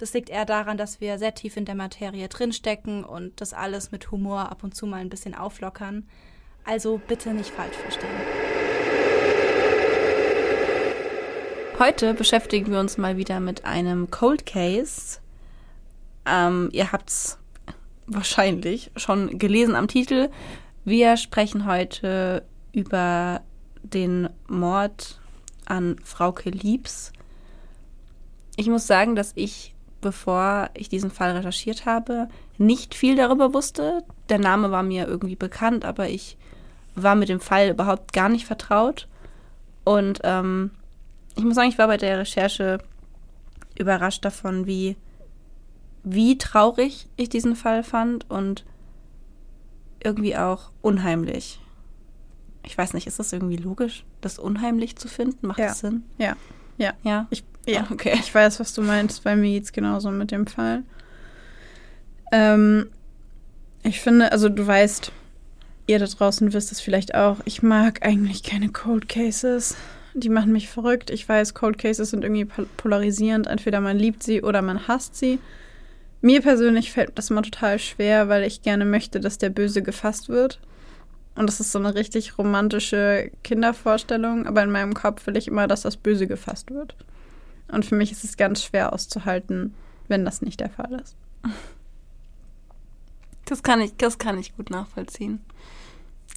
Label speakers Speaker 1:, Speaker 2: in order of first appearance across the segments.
Speaker 1: Das liegt eher daran, dass wir sehr tief in der Materie drinstecken und das alles mit Humor ab und zu mal ein bisschen auflockern. Also bitte nicht falsch verstehen. Heute beschäftigen wir uns mal wieder mit einem Cold Case. Ähm, ihr habt's wahrscheinlich schon gelesen am Titel. Wir sprechen heute über den Mord an Frauke Liebs. Ich muss sagen, dass ich, bevor ich diesen Fall recherchiert habe, nicht viel darüber wusste. Der Name war mir irgendwie bekannt, aber ich war mit dem Fall überhaupt gar nicht vertraut. Und ähm, ich muss sagen, ich war bei der Recherche überrascht davon, wie, wie traurig ich diesen Fall fand und irgendwie auch unheimlich. Ich weiß nicht, ist das irgendwie logisch, das unheimlich zu finden? Macht
Speaker 2: ja.
Speaker 1: das Sinn?
Speaker 2: Ja, ja.
Speaker 1: Ja.
Speaker 2: Ich, ja, oh, okay. Ich weiß, was du meinst. Bei mir geht's genauso mit dem Fall. Ähm, ich finde, also du weißt, ihr da draußen wisst es vielleicht auch, ich mag eigentlich keine Cold Cases. Die machen mich verrückt. Ich weiß, Cold Cases sind irgendwie polarisierend. Entweder man liebt sie oder man hasst sie. Mir persönlich fällt das immer total schwer, weil ich gerne möchte, dass der Böse gefasst wird. Und das ist so eine richtig romantische Kindervorstellung, aber in meinem Kopf will ich immer, dass das Böse gefasst wird. Und für mich ist es ganz schwer auszuhalten, wenn das nicht der Fall ist.
Speaker 1: Das kann ich, das kann ich gut nachvollziehen.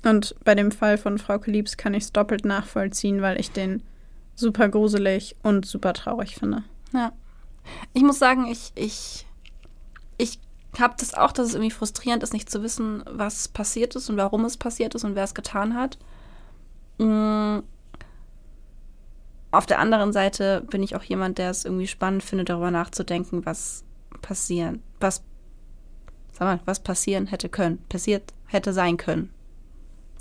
Speaker 2: Und bei dem Fall von Frau Liebs kann ich es doppelt nachvollziehen, weil ich den super gruselig und super traurig finde.
Speaker 1: Ja. Ich muss sagen, ich, ich, ich habe das auch, dass es irgendwie frustrierend ist, nicht zu wissen, was passiert ist und warum es passiert ist und wer es getan hat. Mhm. Auf der anderen Seite bin ich auch jemand, der es irgendwie spannend findet, darüber nachzudenken, was passieren, was, sag mal, was passieren hätte können, passiert hätte sein können.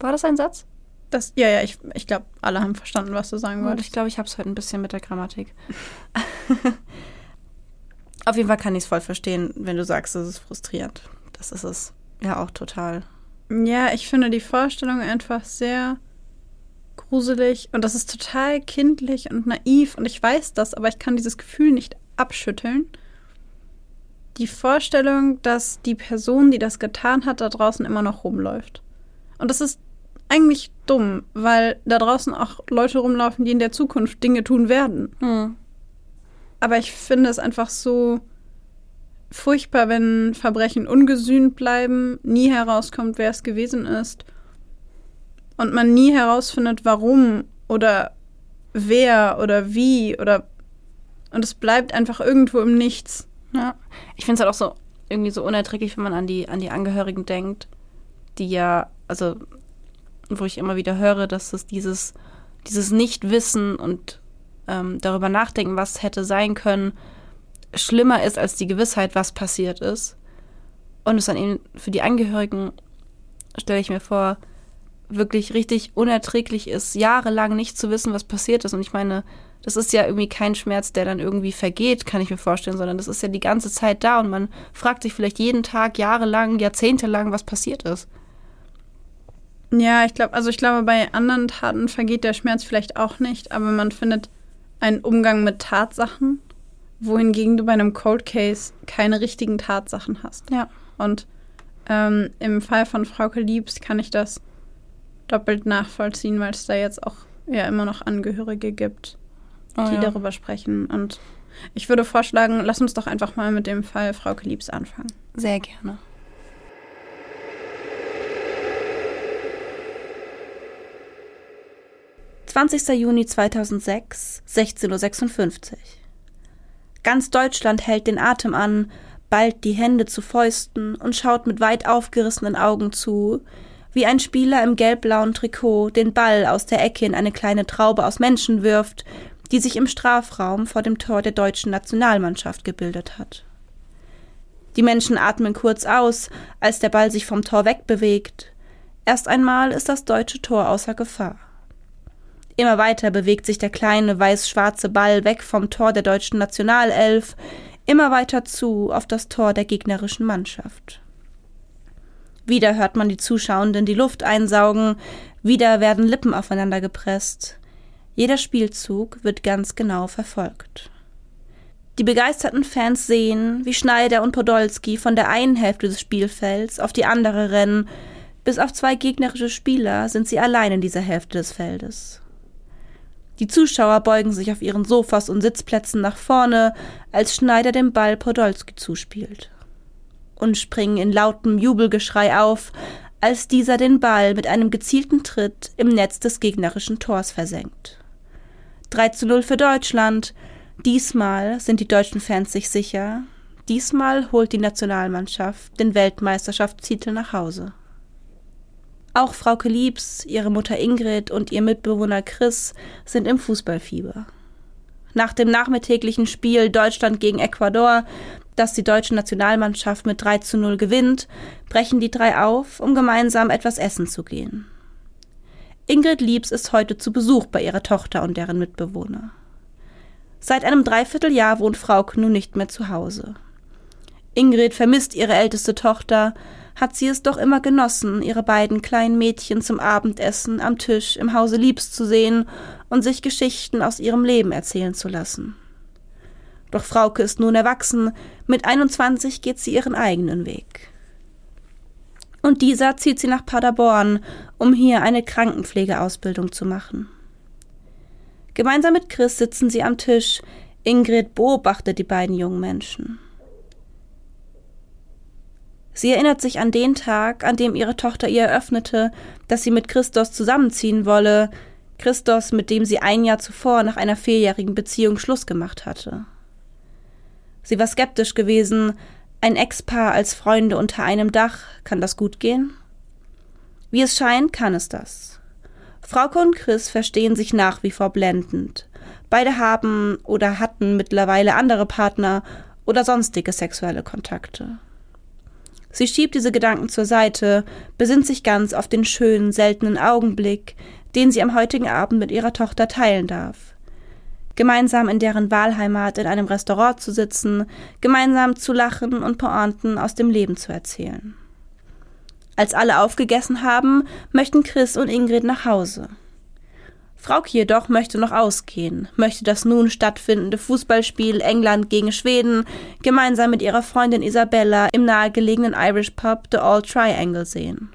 Speaker 1: War das ein Satz?
Speaker 2: Das, ja, ja, ich, ich glaube, alle haben verstanden, was du sagen wolltest.
Speaker 1: Ich glaube, ich habe es heute ein bisschen mit der Grammatik. Auf jeden Fall kann ich es voll verstehen, wenn du sagst, es ist frustrierend. Das ist es ja auch total.
Speaker 2: Ja, ich finde die Vorstellung einfach sehr gruselig und das ist total kindlich und naiv und ich weiß das, aber ich kann dieses Gefühl nicht abschütteln. Die Vorstellung, dass die Person, die das getan hat, da draußen immer noch rumläuft. Und das ist eigentlich dumm, weil da draußen auch Leute rumlaufen, die in der Zukunft Dinge tun werden. Hm. Aber ich finde es einfach so furchtbar, wenn Verbrechen ungesühnt bleiben, nie herauskommt, wer es gewesen ist und man nie herausfindet, warum oder wer oder wie oder und es bleibt einfach irgendwo im Nichts.
Speaker 1: Ja, ich finde es halt auch so irgendwie so unerträglich, wenn man an die an die Angehörigen denkt, die ja also wo ich immer wieder höre, dass es dieses, dieses Nichtwissen und ähm, darüber nachdenken, was hätte sein können, schlimmer ist als die Gewissheit, was passiert ist. Und es dann eben für die Angehörigen, stelle ich mir vor, wirklich richtig unerträglich ist, jahrelang nicht zu wissen, was passiert ist. Und ich meine, das ist ja irgendwie kein Schmerz, der dann irgendwie vergeht, kann ich mir vorstellen, sondern das ist ja die ganze Zeit da und man fragt sich vielleicht jeden Tag, jahrelang, jahrzehntelang, was passiert ist.
Speaker 2: Ja, ich glaube, also ich glaube, bei anderen Taten vergeht der Schmerz vielleicht auch nicht, aber man findet einen Umgang mit Tatsachen, wohingegen du bei einem Cold Case keine richtigen Tatsachen hast.
Speaker 1: Ja.
Speaker 2: Und ähm, im Fall von Frauke Liebs kann ich das doppelt nachvollziehen, weil es da jetzt auch ja immer noch Angehörige gibt, oh, die ja. darüber sprechen. Und ich würde vorschlagen, lass uns doch einfach mal mit dem Fall Frauke Liebs anfangen.
Speaker 1: Sehr gerne. 20. Juni 2006, 16.56 Uhr. Ganz Deutschland hält den Atem an, ballt die Hände zu Fäusten und schaut mit weit aufgerissenen Augen zu, wie ein Spieler im gelbblauen Trikot den Ball aus der Ecke in eine kleine Traube aus Menschen wirft, die sich im Strafraum vor dem Tor der deutschen Nationalmannschaft gebildet hat. Die Menschen atmen kurz aus, als der Ball sich vom Tor wegbewegt. Erst einmal ist das deutsche Tor außer Gefahr. Immer weiter bewegt sich der kleine weiß-schwarze Ball weg vom Tor der deutschen Nationalelf, immer weiter zu auf das Tor der gegnerischen Mannschaft. Wieder hört man die Zuschauenden die Luft einsaugen, wieder werden Lippen aufeinander gepresst. Jeder Spielzug wird ganz genau verfolgt. Die begeisterten Fans sehen, wie Schneider und Podolski von der einen Hälfte des Spielfelds auf die andere rennen. Bis auf zwei gegnerische Spieler sind sie allein in dieser Hälfte des Feldes. Die Zuschauer beugen sich auf ihren Sofas und Sitzplätzen nach vorne, als Schneider den Ball Podolski zuspielt. Und springen in lautem Jubelgeschrei auf, als dieser den Ball mit einem gezielten Tritt im Netz des gegnerischen Tors versenkt. 3 zu 0 für Deutschland. Diesmal sind die deutschen Fans sich sicher. Diesmal holt die Nationalmannschaft den Weltmeisterschaftstitel nach Hause. Auch Frauke Liebs, ihre Mutter Ingrid und ihr Mitbewohner Chris sind im Fußballfieber. Nach dem nachmittäglichen Spiel Deutschland gegen Ecuador, das die deutsche Nationalmannschaft mit 3 zu 0 gewinnt, brechen die drei auf, um gemeinsam etwas essen zu gehen. Ingrid Liebs ist heute zu Besuch bei ihrer Tochter und deren Mitbewohner. Seit einem Dreivierteljahr wohnt Frauke nun nicht mehr zu Hause. Ingrid vermisst ihre älteste Tochter, hat sie es doch immer genossen, ihre beiden kleinen Mädchen zum Abendessen am Tisch im Hause Liebs zu sehen und sich Geschichten aus ihrem Leben erzählen zu lassen. Doch Frauke ist nun erwachsen, mit 21 geht sie ihren eigenen Weg. Und dieser zieht sie nach Paderborn, um hier eine Krankenpflegeausbildung zu machen. Gemeinsam mit Chris sitzen sie am Tisch. Ingrid beobachtet die beiden jungen Menschen. Sie erinnert sich an den Tag, an dem ihre Tochter ihr eröffnete, dass sie mit Christos zusammenziehen wolle, Christos, mit dem sie ein Jahr zuvor nach einer vierjährigen Beziehung Schluss gemacht hatte. Sie war skeptisch gewesen, ein Ex-Paar als Freunde unter einem Dach, kann das gut gehen? Wie es scheint, kann es das. Frauke und Chris verstehen sich nach wie vor blendend. Beide haben oder hatten mittlerweile andere Partner oder sonstige sexuelle Kontakte. Sie schiebt diese Gedanken zur Seite, besinnt sich ganz auf den schönen, seltenen Augenblick, den sie am heutigen Abend mit ihrer Tochter teilen darf. Gemeinsam in deren Wahlheimat in einem Restaurant zu sitzen, gemeinsam zu lachen und Pointen aus dem Leben zu erzählen. Als alle aufgegessen haben, möchten Chris und Ingrid nach Hause. Frauke jedoch möchte noch ausgehen, möchte das nun stattfindende Fußballspiel England gegen Schweden gemeinsam mit ihrer Freundin Isabella im nahegelegenen Irish Pub The All Triangle sehen.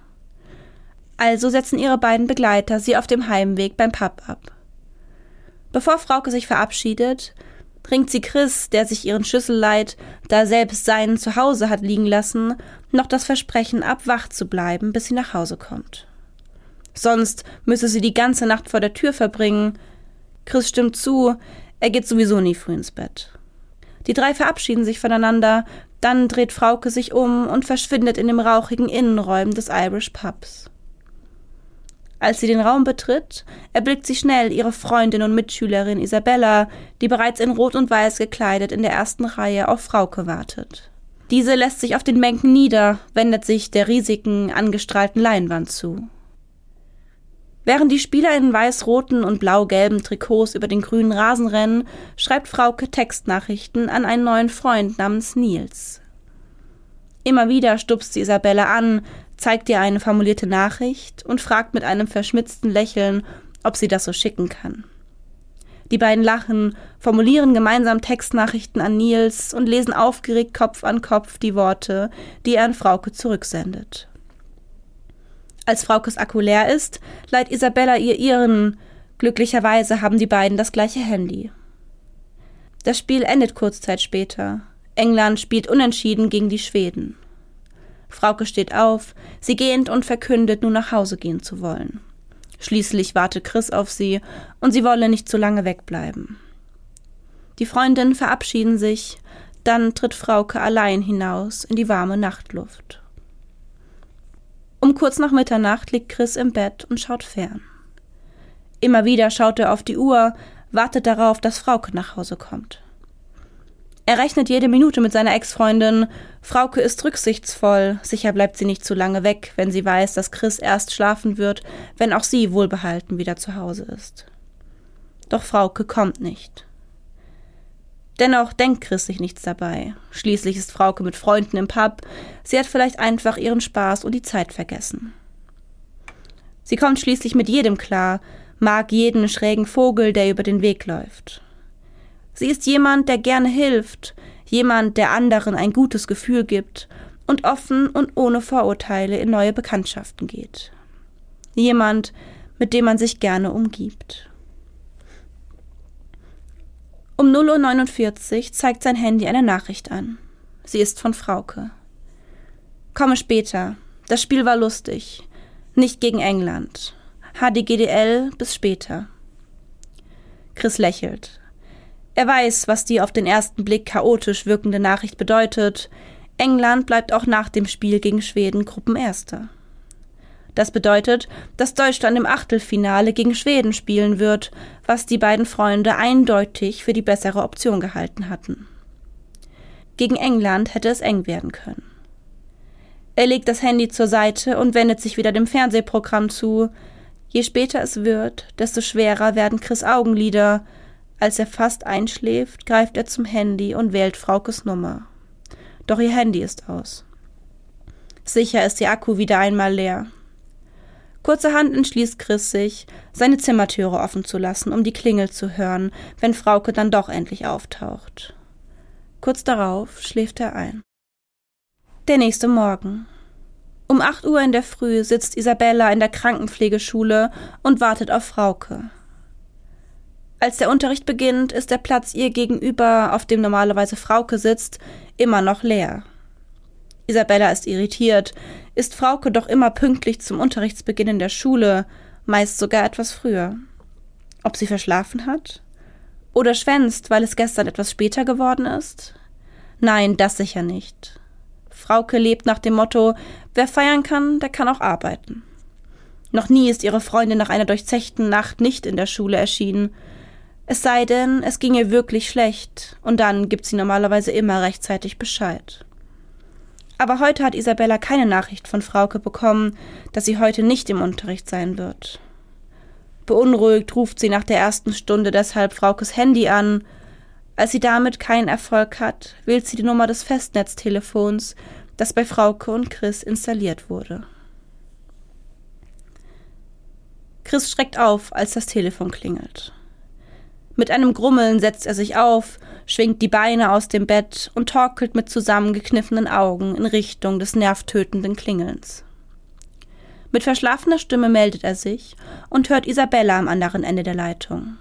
Speaker 1: Also setzen ihre beiden Begleiter sie auf dem Heimweg beim Pub ab. Bevor Frauke sich verabschiedet, bringt sie Chris, der sich ihren Schlüssel leiht, da selbst seinen zu Hause hat liegen lassen, noch das Versprechen ab, wach zu bleiben, bis sie nach Hause kommt. Sonst müsse sie die ganze Nacht vor der Tür verbringen. Chris stimmt zu, er geht sowieso nie früh ins Bett. Die drei verabschieden sich voneinander, dann dreht Frauke sich um und verschwindet in den rauchigen Innenräumen des Irish Pubs. Als sie den Raum betritt, erblickt sie schnell ihre Freundin und Mitschülerin Isabella, die bereits in Rot und Weiß gekleidet in der ersten Reihe auf Frauke wartet. Diese lässt sich auf den Bänken nieder, wendet sich der riesigen, angestrahlten Leinwand zu. Während die Spieler in weiß-roten und blau-gelben Trikots über den grünen Rasen rennen, schreibt Frauke Textnachrichten an einen neuen Freund namens Nils. Immer wieder stupst sie Isabella an, zeigt ihr eine formulierte Nachricht und fragt mit einem verschmitzten Lächeln, ob sie das so schicken kann. Die beiden lachen, formulieren gemeinsam Textnachrichten an Nils und lesen aufgeregt Kopf an Kopf die Worte, die er an Frauke zurücksendet. Als Fraukes Akku leer ist, leiht Isabella ihr ihren. Glücklicherweise haben die beiden das gleiche Handy. Das Spiel endet kurz Zeit später. England spielt unentschieden gegen die Schweden. Frauke steht auf, sie gehend und verkündet, nun nach Hause gehen zu wollen. Schließlich warte Chris auf sie und sie wolle nicht zu lange wegbleiben. Die Freundinnen verabschieden sich, dann tritt Frauke allein hinaus in die warme Nachtluft. Um kurz nach Mitternacht liegt Chris im Bett und schaut fern. Immer wieder schaut er auf die Uhr, wartet darauf, dass Frauke nach Hause kommt. Er rechnet jede Minute mit seiner Ex-Freundin. Frauke ist rücksichtsvoll. Sicher bleibt sie nicht zu lange weg, wenn sie weiß, dass Chris erst schlafen wird, wenn auch sie wohlbehalten wieder zu Hause ist. Doch Frauke kommt nicht. Dennoch denkt Chris sich nichts dabei. Schließlich ist Frauke mit Freunden im Pub. Sie hat vielleicht einfach ihren Spaß und die Zeit vergessen. Sie kommt schließlich mit jedem klar, mag jeden schrägen Vogel, der über den Weg läuft. Sie ist jemand, der gerne hilft, jemand, der anderen ein gutes Gefühl gibt und offen und ohne Vorurteile in neue Bekanntschaften geht. Jemand, mit dem man sich gerne umgibt. Um 0.49 Uhr zeigt sein Handy eine Nachricht an. Sie ist von Frauke. Komme später. Das Spiel war lustig. Nicht gegen England. HDGDL bis später. Chris lächelt. Er weiß, was die auf den ersten Blick chaotisch wirkende Nachricht bedeutet. England bleibt auch nach dem Spiel gegen Schweden Gruppenerster. Das bedeutet, dass Deutschland im Achtelfinale gegen Schweden spielen wird, was die beiden Freunde eindeutig für die bessere Option gehalten hatten. Gegen England hätte es eng werden können. Er legt das Handy zur Seite und wendet sich wieder dem Fernsehprogramm zu. Je später es wird, desto schwerer werden Chris Augenlider, als er fast einschläft, greift er zum Handy und wählt Fraukes Nummer. Doch ihr Handy ist aus. Sicher ist ihr Akku wieder einmal leer. Kurzerhand entschließt Chris sich, seine Zimmertüre offen zu lassen, um die Klingel zu hören, wenn Frauke dann doch endlich auftaucht. Kurz darauf schläft er ein. Der nächste Morgen. Um acht Uhr in der Früh sitzt Isabella in der Krankenpflegeschule und wartet auf Frauke. Als der Unterricht beginnt, ist der Platz ihr gegenüber, auf dem normalerweise Frauke sitzt, immer noch leer. Isabella ist irritiert. Ist Frauke doch immer pünktlich zum Unterrichtsbeginn in der Schule, meist sogar etwas früher. Ob sie verschlafen hat? Oder schwänzt, weil es gestern etwas später geworden ist? Nein, das sicher nicht. Frauke lebt nach dem Motto, wer feiern kann, der kann auch arbeiten. Noch nie ist ihre Freundin nach einer durchzechten Nacht nicht in der Schule erschienen, es sei denn, es ging ihr wirklich schlecht, und dann gibt sie normalerweise immer rechtzeitig Bescheid. Aber heute hat Isabella keine Nachricht von Frauke bekommen, dass sie heute nicht im Unterricht sein wird. Beunruhigt ruft sie nach der ersten Stunde deshalb Fraukes Handy an. Als sie damit keinen Erfolg hat, wählt sie die Nummer des Festnetztelefons, das bei Frauke und Chris installiert wurde. Chris schreckt auf, als das Telefon klingelt. Mit einem Grummeln setzt er sich auf, schwingt die Beine aus dem Bett und torkelt mit zusammengekniffenen Augen in Richtung des nervtötenden Klingelns. Mit verschlafener Stimme meldet er sich und hört Isabella am anderen Ende der Leitung.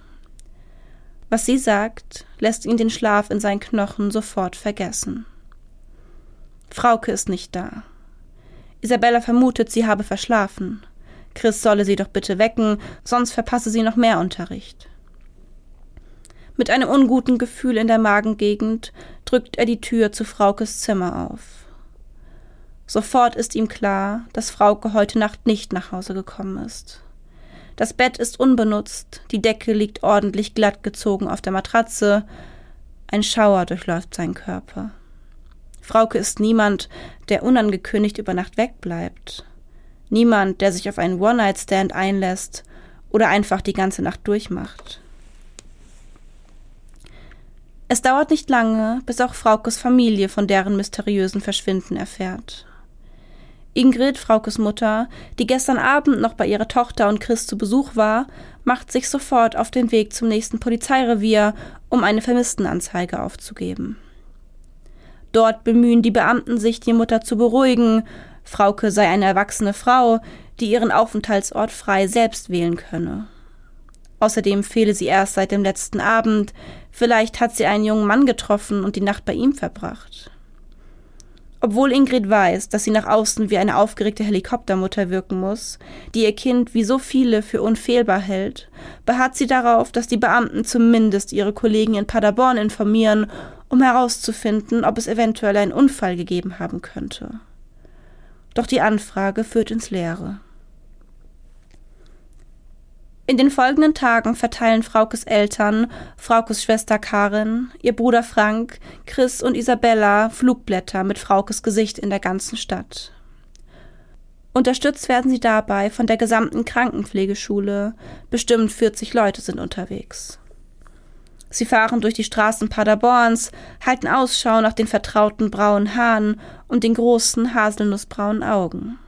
Speaker 1: Was sie sagt, lässt ihn den Schlaf in seinen Knochen sofort vergessen. Frauke ist nicht da. Isabella vermutet, sie habe verschlafen. Chris solle sie doch bitte wecken, sonst verpasse sie noch mehr Unterricht. Mit einem unguten Gefühl in der Magengegend drückt er die Tür zu Fraukes Zimmer auf. Sofort ist ihm klar, dass Frauke heute Nacht nicht nach Hause gekommen ist. Das Bett ist unbenutzt, die Decke liegt ordentlich glatt gezogen auf der Matratze, ein Schauer durchläuft seinen Körper. Frauke ist niemand, der unangekündigt über Nacht wegbleibt. Niemand, der sich auf einen One-Night-Stand einlässt oder einfach die ganze Nacht durchmacht. Es dauert nicht lange, bis auch Fraukes Familie von deren mysteriösen Verschwinden erfährt. Ingrid, Fraukes Mutter, die gestern Abend noch bei ihrer Tochter und Chris zu Besuch war, macht sich sofort auf den Weg zum nächsten Polizeirevier, um eine Vermisstenanzeige aufzugeben. Dort bemühen die Beamten sich, die Mutter zu beruhigen. Frauke sei eine erwachsene Frau, die ihren Aufenthaltsort frei selbst wählen könne. Außerdem fehle sie erst seit dem letzten Abend. Vielleicht hat sie einen jungen Mann getroffen und die Nacht bei ihm verbracht. Obwohl Ingrid weiß, dass sie nach außen wie eine aufgeregte Helikoptermutter wirken muss, die ihr Kind wie so viele für unfehlbar hält, beharrt sie darauf, dass die Beamten zumindest ihre Kollegen in Paderborn informieren, um herauszufinden, ob es eventuell einen Unfall gegeben haben könnte. Doch die Anfrage führt ins Leere. In den folgenden Tagen verteilen Fraukes Eltern, Fraukes Schwester Karin, ihr Bruder Frank, Chris und Isabella Flugblätter mit Fraukes Gesicht in der ganzen Stadt. Unterstützt werden sie dabei von der gesamten Krankenpflegeschule. Bestimmt 40 Leute sind unterwegs. Sie fahren durch die Straßen Paderborns, halten Ausschau nach den vertrauten braunen Haaren und den großen haselnussbraunen Augen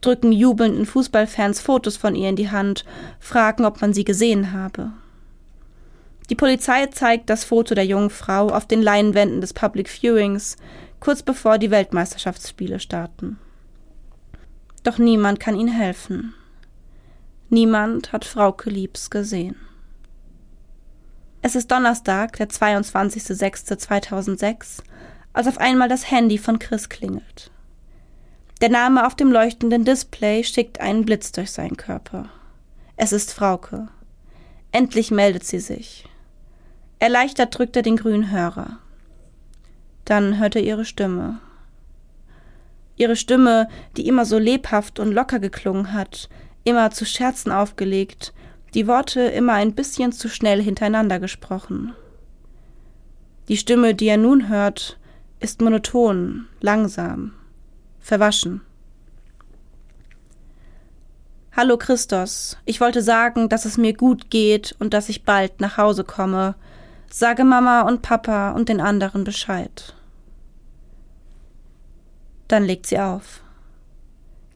Speaker 1: drücken jubelnden Fußballfans Fotos von ihr in die Hand, fragen, ob man sie gesehen habe. Die Polizei zeigt das Foto der jungen Frau auf den Leinwänden des Public Viewings, kurz bevor die Weltmeisterschaftsspiele starten. Doch niemand kann ihnen helfen. Niemand hat Frauke Liebs gesehen. Es ist Donnerstag, der 22.06.2006, als auf einmal das Handy von Chris klingelt. Der Name auf dem leuchtenden Display schickt einen Blitz durch seinen Körper. Es ist Frauke. Endlich meldet sie sich. Erleichtert drückt er den grünen Hörer. Dann hört er ihre Stimme. Ihre Stimme, die immer so lebhaft und locker geklungen hat, immer zu Scherzen aufgelegt, die Worte immer ein bisschen zu schnell hintereinander gesprochen. Die Stimme, die er nun hört, ist monoton, langsam, verwaschen. Hallo Christos, ich wollte sagen, dass es mir gut geht und dass ich bald nach Hause komme. Sage Mama und Papa und den anderen Bescheid. Dann legt sie auf.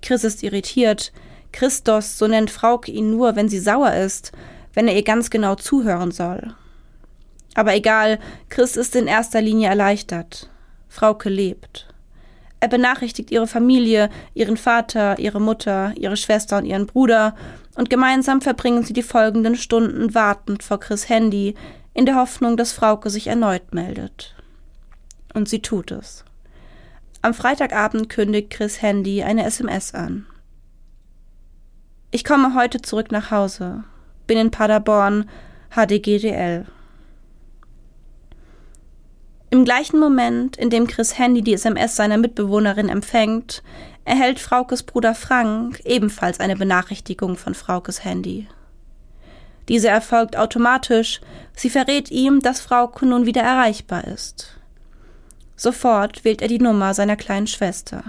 Speaker 1: Chris ist irritiert. Christos, so nennt Frauke ihn nur, wenn sie sauer ist, wenn er ihr ganz genau zuhören soll. Aber egal, Chris ist in erster Linie erleichtert. Frauke lebt. Er benachrichtigt ihre Familie, ihren Vater, ihre Mutter, ihre Schwester und ihren Bruder, und gemeinsam verbringen sie die folgenden Stunden wartend vor Chris Handy, in der Hoffnung, dass Frauke sich erneut meldet. Und sie tut es. Am Freitagabend kündigt Chris Handy eine SMS an. Ich komme heute zurück nach Hause. Bin in Paderborn, HDGDL. Im gleichen Moment, in dem Chris Handy die SMS seiner Mitbewohnerin empfängt, erhält Fraukes Bruder Frank ebenfalls eine Benachrichtigung von Fraukes Handy. Diese erfolgt automatisch, sie verrät ihm, dass Frauke nun wieder erreichbar ist. Sofort wählt er die Nummer seiner kleinen Schwester.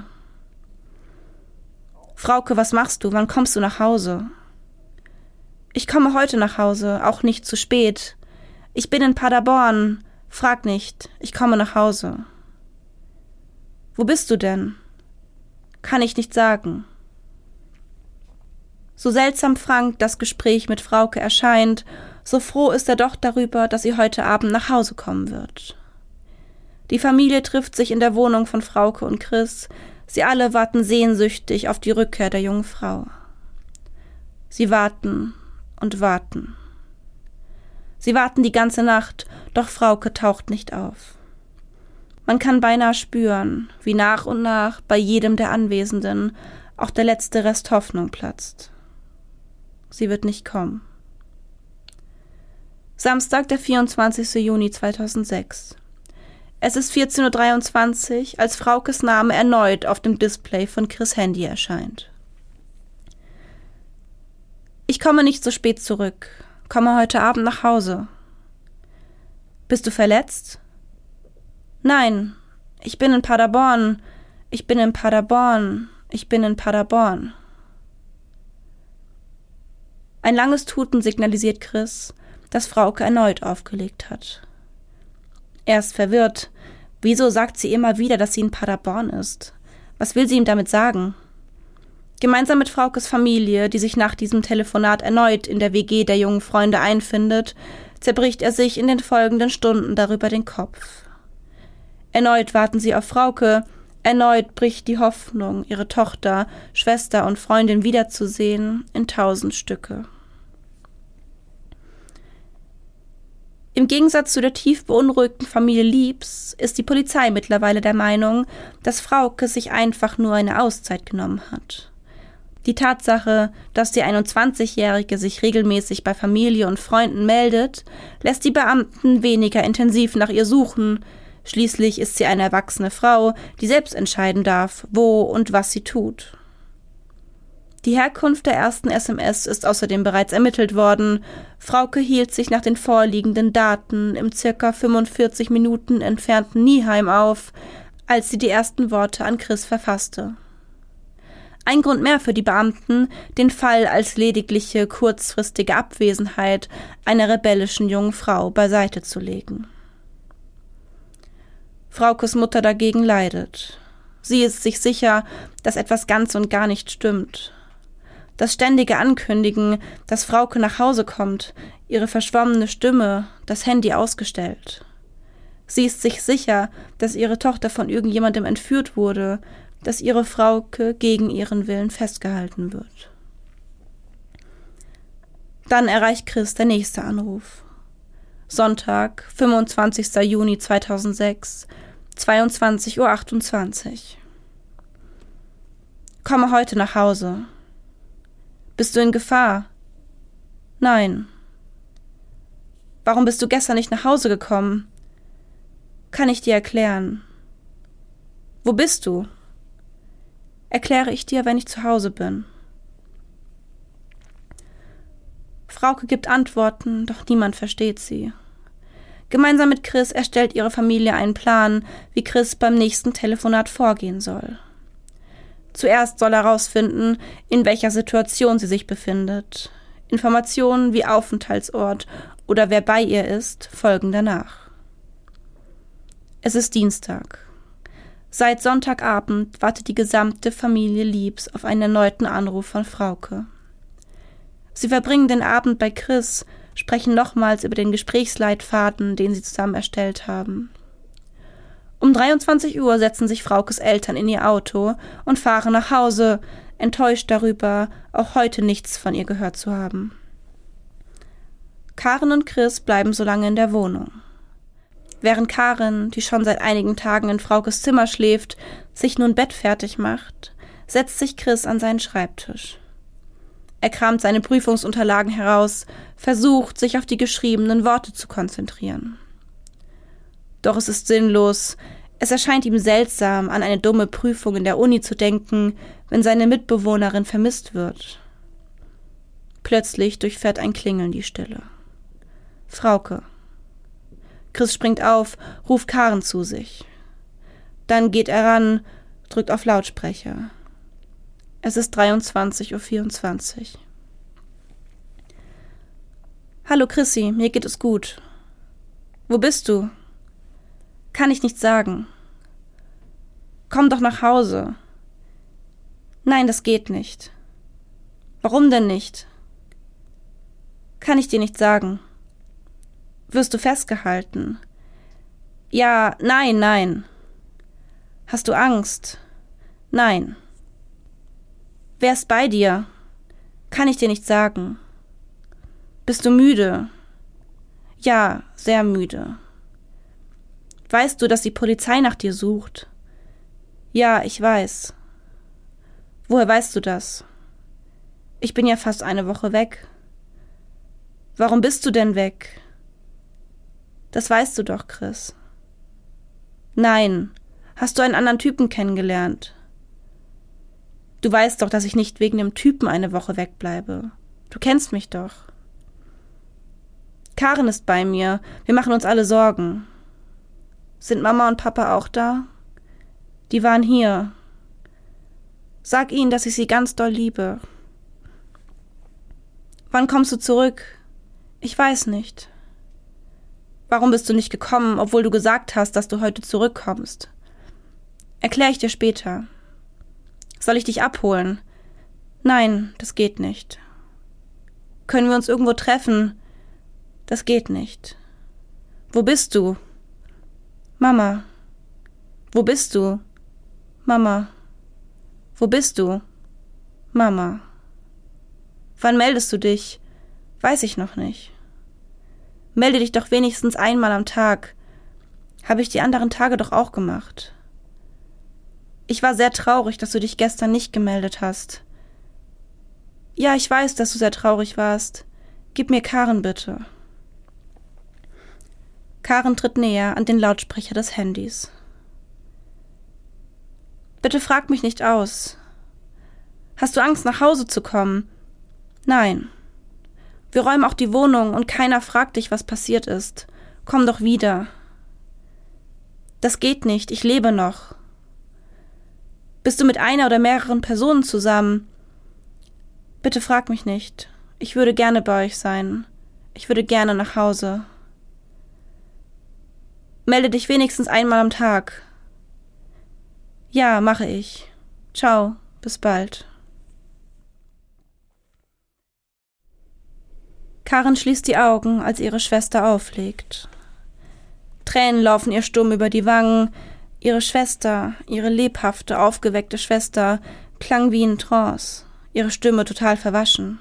Speaker 1: Frauke, was machst du? Wann kommst du nach Hause? Ich komme heute nach Hause, auch nicht zu spät. Ich bin in Paderborn. Frag nicht, ich komme nach Hause. Wo bist du denn? Kann ich nicht sagen. So seltsam Frank das Gespräch mit Frauke erscheint, so froh ist er doch darüber, dass sie heute Abend nach Hause kommen wird. Die Familie trifft sich in der Wohnung von Frauke und Chris, sie alle warten sehnsüchtig auf die Rückkehr der jungen Frau. Sie warten und warten. Sie warten die ganze Nacht, doch Frauke taucht nicht auf. Man kann beinahe spüren, wie nach und nach bei jedem der Anwesenden auch der letzte Rest Hoffnung platzt. Sie wird nicht kommen. Samstag, der 24. Juni 2006. Es ist 14.23 Uhr, als Fraukes Name erneut auf dem Display von Chris Handy erscheint. Ich komme nicht so spät zurück komme heute Abend nach Hause. Bist du verletzt? Nein, ich bin in Paderborn, ich bin in Paderborn, ich bin in Paderborn. Ein langes Tuten signalisiert Chris, dass Frauke erneut aufgelegt hat. Er ist verwirrt. Wieso sagt sie immer wieder, dass sie in Paderborn ist? Was will sie ihm damit sagen? Gemeinsam mit Fraukes Familie, die sich nach diesem Telefonat erneut in der WG der jungen Freunde einfindet, zerbricht er sich in den folgenden Stunden darüber den Kopf. Erneut warten sie auf Frauke, erneut bricht die Hoffnung, ihre Tochter, Schwester und Freundin wiederzusehen, in tausend Stücke. Im Gegensatz zu der tief beunruhigten Familie Liebs ist die Polizei mittlerweile der Meinung, dass Frauke sich einfach nur eine Auszeit genommen hat. Die Tatsache, dass die 21-Jährige sich regelmäßig bei Familie und Freunden meldet, lässt die Beamten weniger intensiv nach ihr suchen. Schließlich ist sie eine erwachsene Frau, die selbst entscheiden darf, wo und was sie tut. Die Herkunft der ersten SMS ist außerdem bereits ermittelt worden. Frauke hielt sich nach den vorliegenden Daten im circa 45 Minuten entfernten Nieheim auf, als sie die ersten Worte an Chris verfasste. Ein Grund mehr für die Beamten, den Fall als ledigliche kurzfristige Abwesenheit einer rebellischen jungen Frau beiseite zu legen. Fraukes Mutter dagegen leidet. Sie ist sich sicher, dass etwas ganz und gar nicht stimmt. Das ständige Ankündigen, dass Frauke nach Hause kommt, ihre verschwommene Stimme, das Handy ausgestellt. Sie ist sich sicher, dass ihre Tochter von irgendjemandem entführt wurde, dass ihre Frauke gegen ihren Willen festgehalten wird. Dann erreicht Chris der nächste Anruf. Sonntag, 25. Juni 2006, 22.28 Uhr. Komme heute nach Hause. Bist du in Gefahr? Nein. Warum bist du gestern nicht nach Hause gekommen? Kann ich dir erklären. Wo bist du? Erkläre ich dir, wenn ich zu Hause bin. Frauke gibt Antworten, doch niemand versteht sie. Gemeinsam mit Chris erstellt ihre Familie einen Plan, wie Chris beim nächsten Telefonat vorgehen soll. Zuerst soll er herausfinden, in welcher Situation sie sich befindet. Informationen wie Aufenthaltsort oder wer bei ihr ist, folgen danach. Es ist Dienstag. Seit Sonntagabend wartet die gesamte Familie Liebs auf einen erneuten Anruf von Frauke. Sie verbringen den Abend bei Chris, sprechen nochmals über den Gesprächsleitfaden, den sie zusammen erstellt haben. Um 23 Uhr setzen sich Fraukes Eltern in ihr Auto und fahren nach Hause, enttäuscht darüber, auch heute nichts von ihr gehört zu haben. Karen und Chris bleiben so lange in der Wohnung. Während Karin, die schon seit einigen Tagen in Fraukes Zimmer schläft, sich nun bettfertig macht, setzt sich Chris an seinen Schreibtisch. Er kramt seine Prüfungsunterlagen heraus, versucht, sich auf die geschriebenen Worte zu konzentrieren. Doch es ist sinnlos, es erscheint ihm seltsam, an eine dumme Prüfung in der Uni zu denken, wenn seine Mitbewohnerin vermisst wird. Plötzlich durchfährt ein Klingeln die Stille. Frauke. Chris springt auf, ruft Karen zu sich. Dann geht er ran, drückt auf Lautsprecher. Es ist 23.24 Uhr. Hallo Chrissy, mir geht es gut. Wo bist du? Kann ich nicht sagen. Komm doch nach Hause. Nein, das geht nicht. Warum denn nicht? Kann ich dir nicht sagen. Wirst du festgehalten? Ja, nein, nein. Hast du Angst? Nein. Wer ist bei dir? Kann ich dir nicht sagen. Bist du müde? Ja, sehr müde. Weißt du, dass die Polizei nach dir sucht? Ja, ich weiß. Woher weißt du das? Ich bin ja fast eine Woche weg. Warum bist du denn weg? Das weißt du doch, Chris. Nein. Hast du einen anderen Typen kennengelernt? Du weißt doch, dass ich nicht wegen dem Typen eine Woche wegbleibe. Du kennst mich doch. Karen ist bei mir. Wir machen uns alle Sorgen. Sind Mama und Papa auch da? Die waren hier. Sag ihnen, dass ich sie ganz doll liebe. Wann kommst du zurück? Ich weiß nicht. Warum bist du nicht gekommen, obwohl du gesagt hast, dass du heute zurückkommst? Erkläre ich dir später. Soll ich dich abholen? Nein, das geht nicht. Können wir uns irgendwo treffen? Das geht nicht. Wo bist du? Mama. Wo bist du? Mama. Wo bist du? Mama. Wann meldest du dich? Weiß ich noch nicht. Melde dich doch wenigstens einmal am Tag. Habe ich die anderen Tage doch auch gemacht. Ich war sehr traurig, dass du dich gestern nicht gemeldet hast. Ja, ich weiß, dass du sehr traurig warst. Gib mir Karen bitte. Karen tritt näher an den Lautsprecher des Handys. Bitte frag mich nicht aus. Hast du Angst, nach Hause zu kommen? Nein. Wir räumen auch die Wohnung und keiner fragt dich, was passiert ist. Komm doch wieder. Das geht nicht, ich lebe noch. Bist du mit einer oder mehreren Personen zusammen? Bitte frag mich nicht. Ich würde gerne bei euch sein. Ich würde gerne nach Hause. Melde dich wenigstens einmal am Tag. Ja, mache ich. Ciao, bis bald. Karen schließt die Augen, als ihre Schwester auflegt. Tränen laufen ihr stumm über die Wangen. Ihre Schwester, ihre lebhafte, aufgeweckte Schwester, klang wie in Trance, ihre Stimme total verwaschen.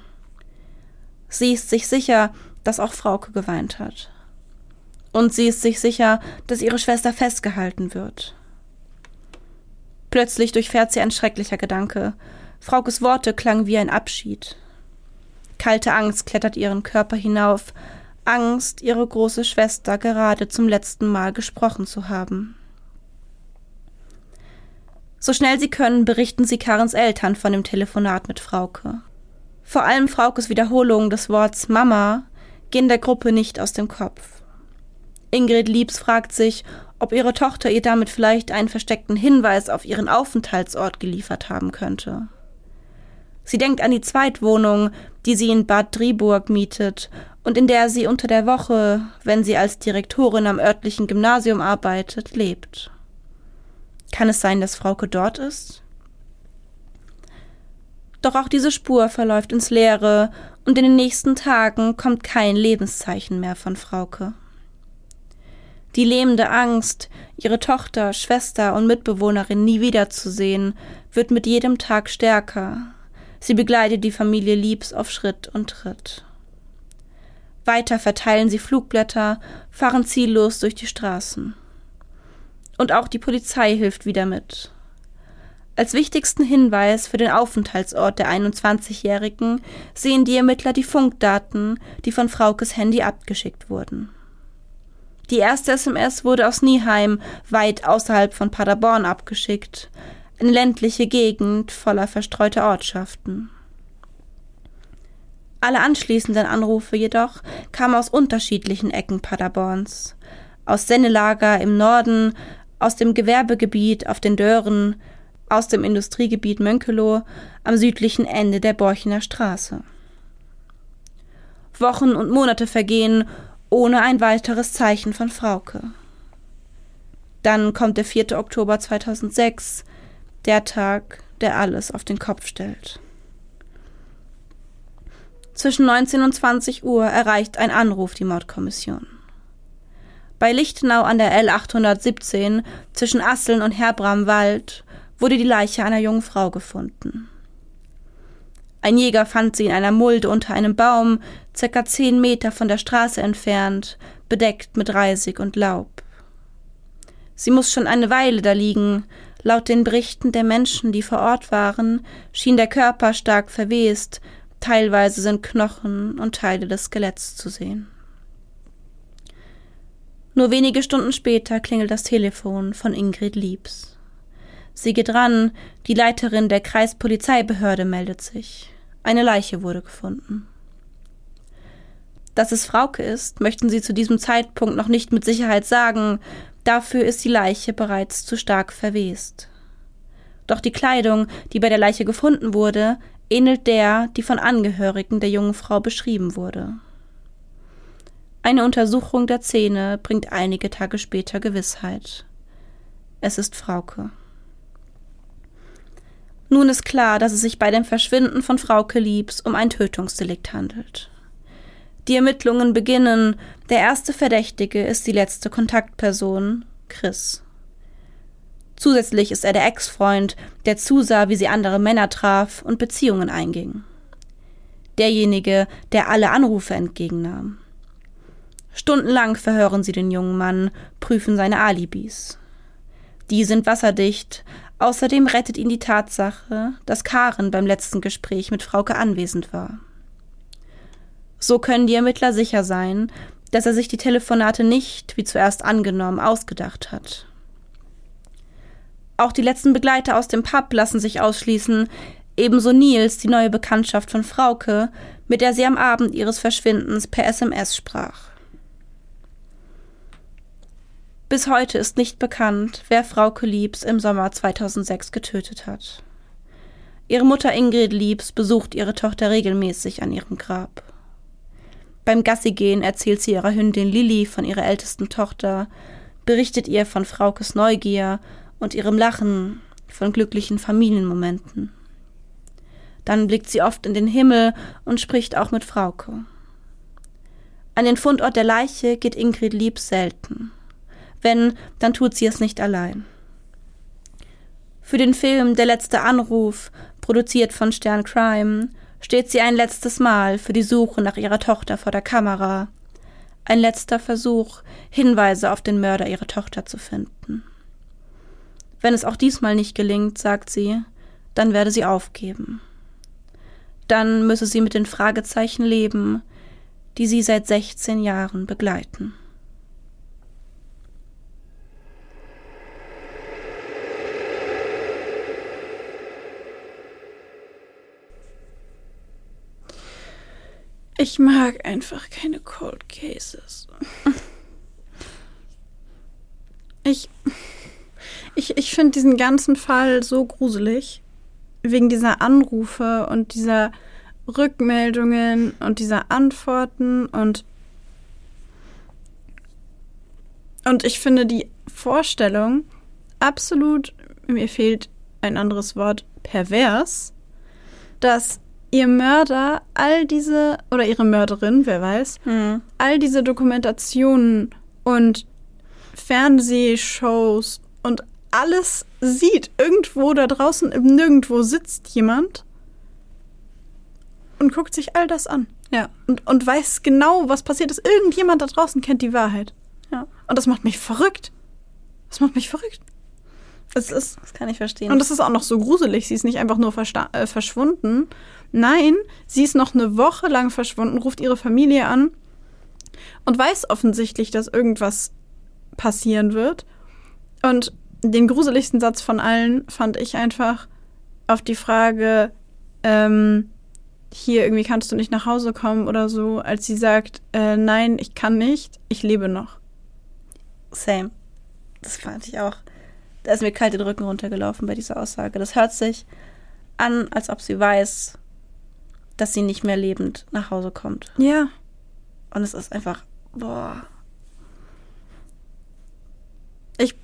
Speaker 1: Sie ist sich sicher, dass auch Frauke geweint hat. Und sie ist sich sicher, dass ihre Schwester festgehalten wird. Plötzlich durchfährt sie ein schrecklicher Gedanke. Fraukes Worte klangen wie ein Abschied. Kalte Angst klettert ihren Körper hinauf, Angst, ihre große Schwester gerade zum letzten Mal gesprochen zu haben. So schnell sie können, berichten sie Karens Eltern von dem Telefonat mit Frauke. Vor allem Fraukes Wiederholungen des Worts Mama gehen der Gruppe nicht aus dem Kopf. Ingrid Liebs fragt sich, ob ihre Tochter ihr damit vielleicht einen versteckten Hinweis auf ihren Aufenthaltsort geliefert haben könnte. Sie denkt an die Zweitwohnung, die sie in Bad Driburg mietet und in der sie unter der Woche, wenn sie als Direktorin am örtlichen Gymnasium arbeitet, lebt. Kann es sein, dass Frauke dort ist? Doch auch diese Spur verläuft ins Leere und in den nächsten Tagen kommt kein Lebenszeichen mehr von Frauke. Die lähmende Angst, ihre Tochter, Schwester und Mitbewohnerin nie wiederzusehen, wird mit jedem Tag stärker, Sie begleitet die Familie Liebs auf Schritt und Tritt. Weiter verteilen sie Flugblätter, fahren ziellos durch die Straßen. Und auch die Polizei hilft wieder mit. Als wichtigsten Hinweis für den Aufenthaltsort der 21-Jährigen sehen die Ermittler die Funkdaten, die von Fraukes Handy abgeschickt wurden. Die erste SMS wurde aus Nieheim, weit außerhalb von Paderborn, abgeschickt eine ländliche Gegend voller verstreuter Ortschaften. Alle anschließenden Anrufe jedoch kamen aus unterschiedlichen Ecken Paderborns, aus Sennelager im Norden, aus dem Gewerbegebiet auf den Dören, aus dem Industriegebiet Mönkelow am südlichen Ende der Borchener Straße. Wochen und Monate vergehen ohne ein weiteres Zeichen von Frauke. Dann kommt der 4. Oktober 2006, der Tag, der alles auf den Kopf stellt. Zwischen 19 und 20 Uhr erreicht ein Anruf die Mordkommission. Bei Lichtenau an der L817 zwischen Asseln und Herbramwald wurde die Leiche einer jungen Frau gefunden. Ein Jäger fand sie in einer Mulde unter einem Baum, circa zehn Meter von der Straße entfernt, bedeckt mit Reisig und Laub. Sie muss schon eine Weile da liegen, Laut den Berichten der Menschen, die vor Ort waren, schien der Körper stark verwest, teilweise sind Knochen und Teile des Skeletts zu sehen. Nur wenige Stunden später klingelt das Telefon von Ingrid Liebs. Sie geht ran, die Leiterin der Kreispolizeibehörde meldet sich. Eine Leiche wurde gefunden. Dass es Frauke ist, möchten sie zu diesem Zeitpunkt noch nicht mit Sicherheit sagen, Dafür ist die Leiche bereits zu stark verwest. Doch die Kleidung, die bei der Leiche gefunden wurde, ähnelt der, die von Angehörigen der jungen Frau beschrieben wurde. Eine Untersuchung der Zähne bringt einige Tage später Gewissheit. Es ist Frauke. Nun ist klar, dass es sich bei dem Verschwinden von Frauke Liebs um ein Tötungsdelikt handelt. Die Ermittlungen beginnen. Der erste Verdächtige ist die letzte Kontaktperson, Chris. Zusätzlich ist er der Ex-Freund, der zusah, wie sie andere Männer traf und Beziehungen einging. Derjenige, der alle Anrufe entgegennahm. Stundenlang verhören sie den jungen Mann, prüfen seine Alibis. Die sind wasserdicht, außerdem rettet ihn die Tatsache, dass Karen beim letzten Gespräch mit Frauke anwesend war. So können die Ermittler sicher sein, dass er sich die Telefonate nicht, wie zuerst angenommen, ausgedacht hat. Auch die letzten Begleiter aus dem Pub lassen sich ausschließen, ebenso Nils, die neue Bekanntschaft von Frauke, mit der sie am Abend ihres Verschwindens per SMS sprach. Bis heute ist nicht bekannt, wer Frauke Liebs im Sommer 2006 getötet hat. Ihre Mutter Ingrid Liebs besucht ihre Tochter regelmäßig an ihrem Grab. Beim Gassigehen erzählt sie ihrer Hündin Lilly von ihrer ältesten Tochter, berichtet ihr von Fraukes Neugier und ihrem Lachen, von glücklichen Familienmomenten. Dann blickt sie oft in den Himmel und spricht auch mit Frauke. An den Fundort der Leiche geht Ingrid Liebs selten. Wenn, dann tut sie es nicht allein. Für den Film Der letzte Anruf, produziert von Stern Crime, steht sie ein letztes Mal für die Suche nach ihrer Tochter vor der Kamera. Ein letzter Versuch, Hinweise auf den Mörder ihrer Tochter zu finden. Wenn es auch diesmal nicht gelingt, sagt sie, dann werde sie aufgeben. Dann müsse sie mit den Fragezeichen leben, die sie seit 16 Jahren begleiten.
Speaker 2: Ich mag einfach keine Cold Cases. Ich, ich, ich finde diesen ganzen Fall so gruselig. Wegen dieser Anrufe und dieser Rückmeldungen und dieser Antworten und und ich finde die Vorstellung absolut, mir fehlt ein anderes Wort, pervers, dass ihr Mörder all diese, oder ihre Mörderin, wer weiß, mhm. all diese Dokumentationen und Fernsehshows und alles sieht. Irgendwo da draußen im Nirgendwo sitzt jemand und guckt sich all das an. Ja. Und, und weiß genau, was passiert ist. Irgendjemand da draußen kennt die Wahrheit. Ja. Und das macht mich verrückt. Das macht mich verrückt. Es ist,
Speaker 1: das kann ich verstehen.
Speaker 2: Und das ist auch noch so gruselig. Sie ist nicht einfach nur äh, verschwunden. Nein, sie ist noch eine Woche lang verschwunden, ruft ihre Familie an und weiß offensichtlich, dass irgendwas passieren wird. Und den gruseligsten Satz von allen fand ich einfach auf die Frage, ähm, hier irgendwie kannst du nicht nach Hause kommen oder so, als sie sagt, äh, nein, ich kann nicht, ich lebe noch.
Speaker 1: Same. Das fand ich auch da ist mir kalt den Rücken runtergelaufen bei dieser Aussage. Das hört sich an, als ob sie weiß, dass sie nicht mehr lebend nach Hause kommt.
Speaker 2: Ja.
Speaker 1: Und es ist einfach, boah.
Speaker 2: Ich,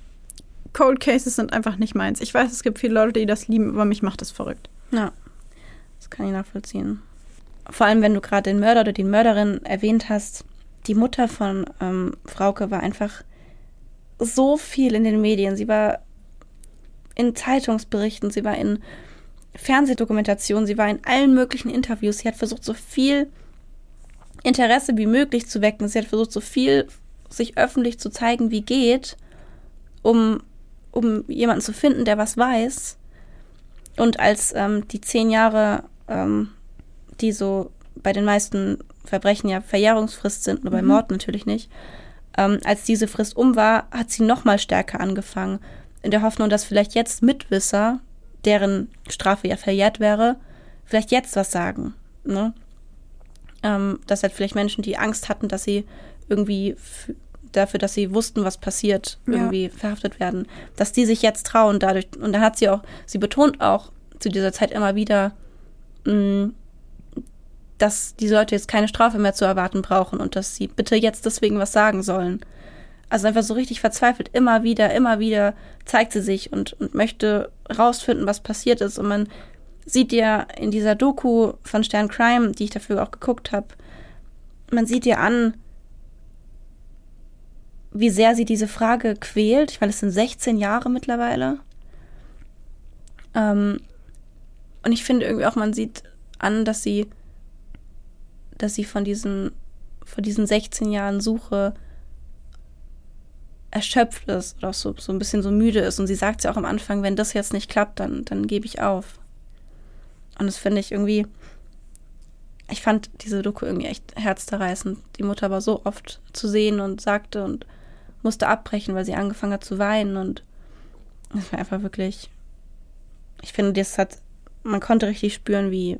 Speaker 2: Cold Cases sind einfach nicht meins. Ich weiß, es gibt viele Leute, die das lieben, aber mich macht das verrückt.
Speaker 1: Ja, das kann ich nachvollziehen. Vor allem, wenn du gerade den Mörder oder die Mörderin erwähnt hast. Die Mutter von ähm, Frauke war einfach so viel in den Medien. Sie war in Zeitungsberichten, sie war in Fernsehdokumentationen, sie war in allen möglichen Interviews. Sie hat versucht, so viel Interesse wie möglich zu wecken. Sie hat versucht, so viel sich öffentlich zu zeigen, wie geht, um, um jemanden zu finden, der was weiß. Und als ähm, die zehn Jahre, ähm, die so bei den meisten Verbrechen ja Verjährungsfrist sind, nur bei mhm. Mord natürlich nicht, ähm, als diese Frist um war, hat sie noch mal stärker angefangen in der Hoffnung, dass vielleicht jetzt Mitwisser, deren Strafe ja verjährt wäre, vielleicht jetzt was sagen. Ne? Ähm, dass halt vielleicht Menschen, die Angst hatten, dass sie irgendwie dafür, dass sie wussten, was passiert, irgendwie ja. verhaftet werden, dass die sich jetzt trauen dadurch. Und dann hat sie auch, sie betont auch zu dieser Zeit immer wieder, mh, mm, dass diese Leute jetzt keine Strafe mehr zu erwarten brauchen und dass sie bitte jetzt deswegen was sagen sollen. Also einfach so richtig verzweifelt, immer wieder, immer wieder zeigt sie sich und, und möchte rausfinden, was passiert ist. Und man sieht ja in dieser Doku von Stern Crime, die ich dafür auch geguckt habe, man sieht ihr an, wie sehr sie diese Frage quält. Ich meine, es sind 16 Jahre mittlerweile. Ähm, und ich finde irgendwie auch, man sieht an, dass sie, dass sie von diesem vor diesen 16 Jahren Suche erschöpft ist oder so, so ein bisschen so müde ist. Und sie sagt ja auch am Anfang, wenn das jetzt nicht klappt, dann, dann gebe ich auf. Und das finde ich irgendwie, ich fand diese Doku irgendwie echt herzzerreißend. Die Mutter war so oft zu sehen und sagte und musste abbrechen, weil sie angefangen hat zu weinen. Und das war einfach wirklich, ich finde, das hat, man konnte richtig spüren, wie,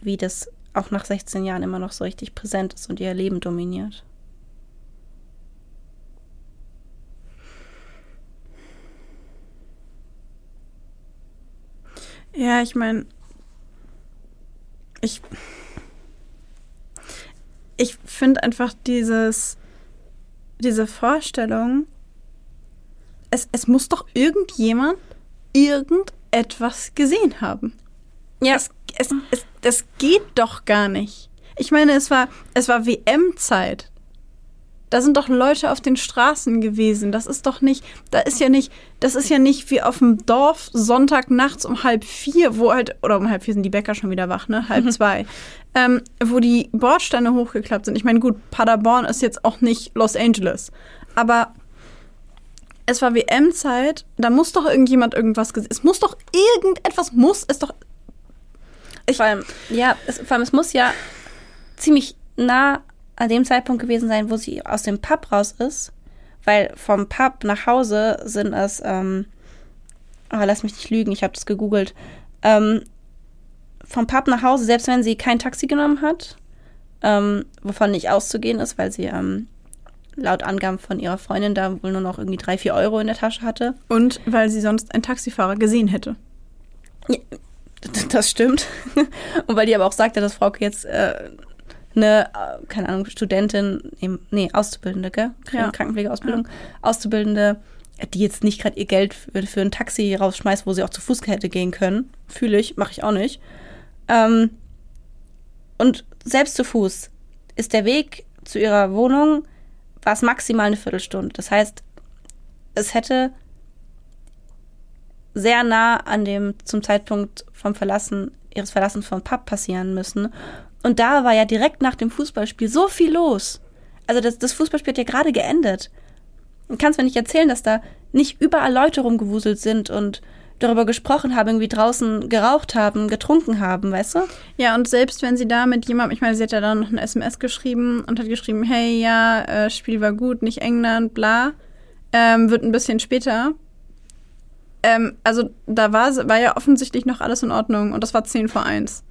Speaker 1: wie das auch nach 16 Jahren immer noch so richtig präsent ist und ihr Leben dominiert.
Speaker 2: Ja, ich meine, ich, ich finde einfach dieses, diese Vorstellung, es, es muss doch irgendjemand irgendetwas gesehen haben. Ja. Es, es, es, das geht doch gar nicht. Ich meine, es war, es war WM-Zeit. Da sind doch Leute auf den Straßen gewesen. Das ist doch nicht, da ist ja nicht, das ist ja nicht wie auf dem Dorf Sonntag nachts um halb vier, wo halt, oder um halb vier sind die Bäcker schon wieder wach, ne? Halb mhm. zwei. Ähm, wo die Bordsteine hochgeklappt sind. Ich meine, gut, Paderborn ist jetzt auch nicht Los Angeles. Aber es war WM-Zeit, da muss doch irgendjemand irgendwas gesehen. Es muss doch irgendetwas muss es doch.
Speaker 1: Ich, vor allem, ja, es, vor allem, es muss ja ziemlich nah an dem Zeitpunkt gewesen sein, wo sie aus dem Pub raus ist. Weil vom Pub nach Hause sind es, ähm, oh, lass mich nicht lügen, ich habe das gegoogelt. Ähm, vom Pub nach Hause, selbst wenn sie kein Taxi genommen hat, ähm, wovon nicht auszugehen ist, weil sie ähm, laut Angaben von ihrer Freundin da wohl nur noch irgendwie drei, vier Euro in der Tasche hatte.
Speaker 2: Und weil sie sonst einen Taxifahrer gesehen hätte.
Speaker 1: Ja, das stimmt. Und weil die aber auch sagte, dass Frau jetzt äh, eine, äh, keine Ahnung, Studentin, nee, Auszubildende, gell? Ja. Krankenpflegeausbildung, ja. Auszubildende, die jetzt nicht gerade ihr Geld für, für, ein Taxi rausschmeißt, wo sie auch zu Fuß hätte gehen können. Fühle ich, mache ich auch nicht. Ähm, und selbst zu Fuß ist der Weg zu ihrer Wohnung, war es maximal eine Viertelstunde. Das heißt, es hätte sehr nah an dem zum Zeitpunkt vom Verlassen ihres Verlassens vom Pub passieren müssen. Und da war ja direkt nach dem Fußballspiel so viel los. Also das, das Fußballspiel hat ja gerade geendet. Du kannst mir nicht erzählen, dass da nicht überall Leute rumgewuselt sind und darüber gesprochen haben, irgendwie draußen geraucht haben, getrunken haben, weißt du?
Speaker 2: Ja, und selbst wenn sie da mit jemandem, ich meine, sie hat ja dann noch ein SMS geschrieben und hat geschrieben, hey, ja, äh, Spiel war gut, nicht England, bla, ähm, wird ein bisschen später. Ähm, also da war, war ja offensichtlich noch alles in Ordnung und das war 10 vor 1.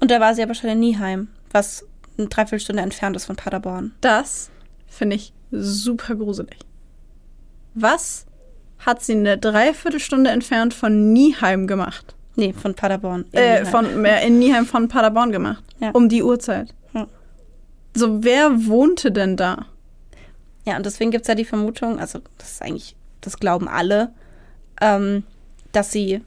Speaker 1: Und da war sie aber schon in Nieheim, was eine Dreiviertelstunde entfernt ist von Paderborn.
Speaker 2: Das finde ich super gruselig. Was hat sie eine Dreiviertelstunde entfernt von Nieheim gemacht?
Speaker 1: Nee, von Paderborn.
Speaker 2: Äh, von, äh, in Nieheim von Paderborn gemacht. Ja. Um die Uhrzeit. Ja. So, wer wohnte denn da?
Speaker 1: Ja, und deswegen gibt es ja die Vermutung, also das ist eigentlich, das glauben alle, ähm, dass sie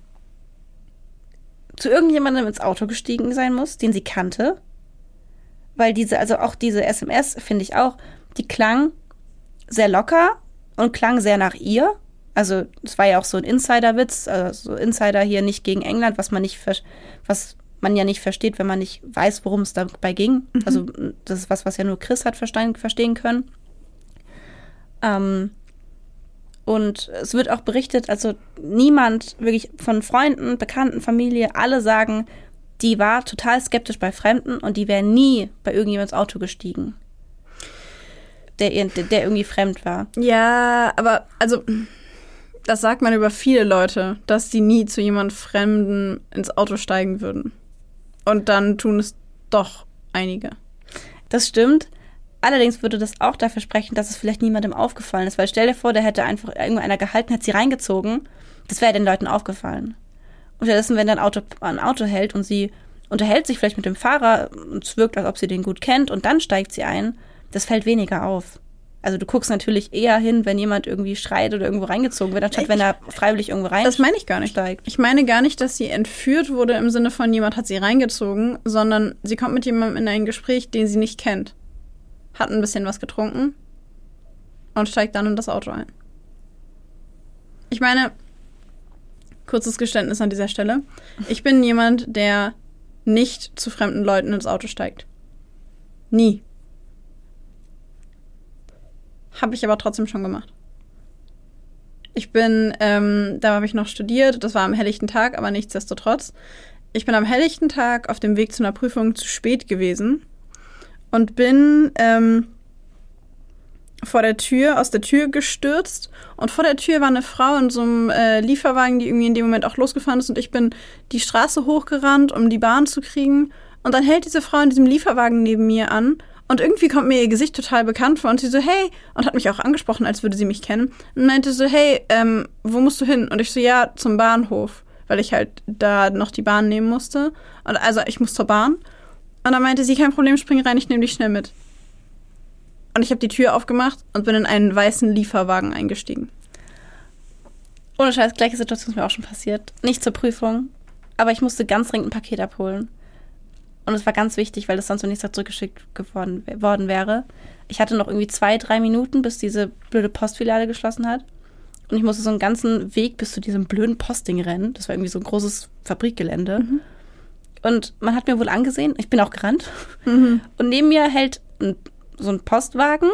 Speaker 1: zu irgendjemandem ins Auto gestiegen sein muss, den sie kannte. Weil diese, also auch diese SMS, finde ich auch, die klang sehr locker und klang sehr nach ihr. Also es war ja auch so ein Insider-Witz, also so Insider hier nicht gegen England, was man nicht, was man ja nicht versteht, wenn man nicht weiß, worum es dabei ging. Mhm. Also das ist was, was ja nur Chris hat verstehen, verstehen können. Ähm, und es wird auch berichtet, also niemand, wirklich von Freunden, Bekannten, Familie, alle sagen, die war total skeptisch bei Fremden und die wäre nie bei irgendjemands Auto gestiegen. Der, der irgendwie fremd war.
Speaker 2: Ja, aber also das sagt man über viele Leute, dass die nie zu jemand Fremden ins Auto steigen würden. Und dann tun es doch einige.
Speaker 1: Das stimmt. Allerdings würde das auch dafür sprechen, dass es vielleicht niemandem aufgefallen ist. Weil stell dir vor, der hätte einfach irgendeiner gehalten, hätte sie reingezogen. Das wäre den Leuten aufgefallen. Und stattdessen, wenn dann ein Auto, ein Auto hält und sie unterhält sich vielleicht mit dem Fahrer und es wirkt, als ob sie den gut kennt und dann steigt sie ein, das fällt weniger auf. Also du guckst natürlich eher hin, wenn jemand irgendwie schreit oder irgendwo reingezogen wird, anstatt ich, wenn er freiwillig irgendwo rein
Speaker 2: Das meine ich gar nicht. Steigt. Ich meine gar nicht, dass sie entführt wurde im Sinne von jemand hat sie reingezogen, sondern sie kommt mit jemandem in ein Gespräch, den sie nicht kennt hat ein bisschen was getrunken und steigt dann in das Auto ein. Ich meine, kurzes Geständnis an dieser Stelle. Ich bin jemand, der nicht zu fremden Leuten ins Auto steigt. Nie. Habe ich aber trotzdem schon gemacht. Ich bin, ähm, da habe ich noch studiert, das war am helllichten Tag, aber nichtsdestotrotz. Ich bin am helllichten Tag auf dem Weg zu einer Prüfung zu spät gewesen und bin ähm, vor der Tür, aus der Tür gestürzt und vor der Tür war eine Frau in so einem äh, Lieferwagen, die irgendwie in dem Moment auch losgefahren ist und ich bin die Straße hochgerannt, um die Bahn zu kriegen und dann hält diese Frau in diesem Lieferwagen neben mir an und irgendwie kommt mir ihr Gesicht total bekannt vor und sie so, hey, und hat mich auch angesprochen, als würde sie mich kennen. Und meinte so, hey, ähm, wo musst du hin? Und ich so, ja, zum Bahnhof, weil ich halt da noch die Bahn nehmen musste. Und also ich muss zur Bahn. Und dann meinte sie, kein Problem, spring rein, ich nehme dich schnell mit. Und ich habe die Tür aufgemacht und bin in einen weißen Lieferwagen eingestiegen.
Speaker 1: Ohne Scheiß, gleiche Situation ist mir auch schon passiert. Nicht zur Prüfung, aber ich musste ganz dringend ein Paket abholen. Und es war ganz wichtig, weil das sonst am nächsten Tag zurückgeschickt geworden, worden wäre. Ich hatte noch irgendwie zwei, drei Minuten, bis diese blöde Postfiliale geschlossen hat. Und ich musste so einen ganzen Weg bis zu diesem blöden Posting rennen. Das war irgendwie so ein großes Fabrikgelände. Mhm. Und man hat mir wohl angesehen, ich bin auch gerannt. Mhm. Und neben mir hält ein, so ein Postwagen,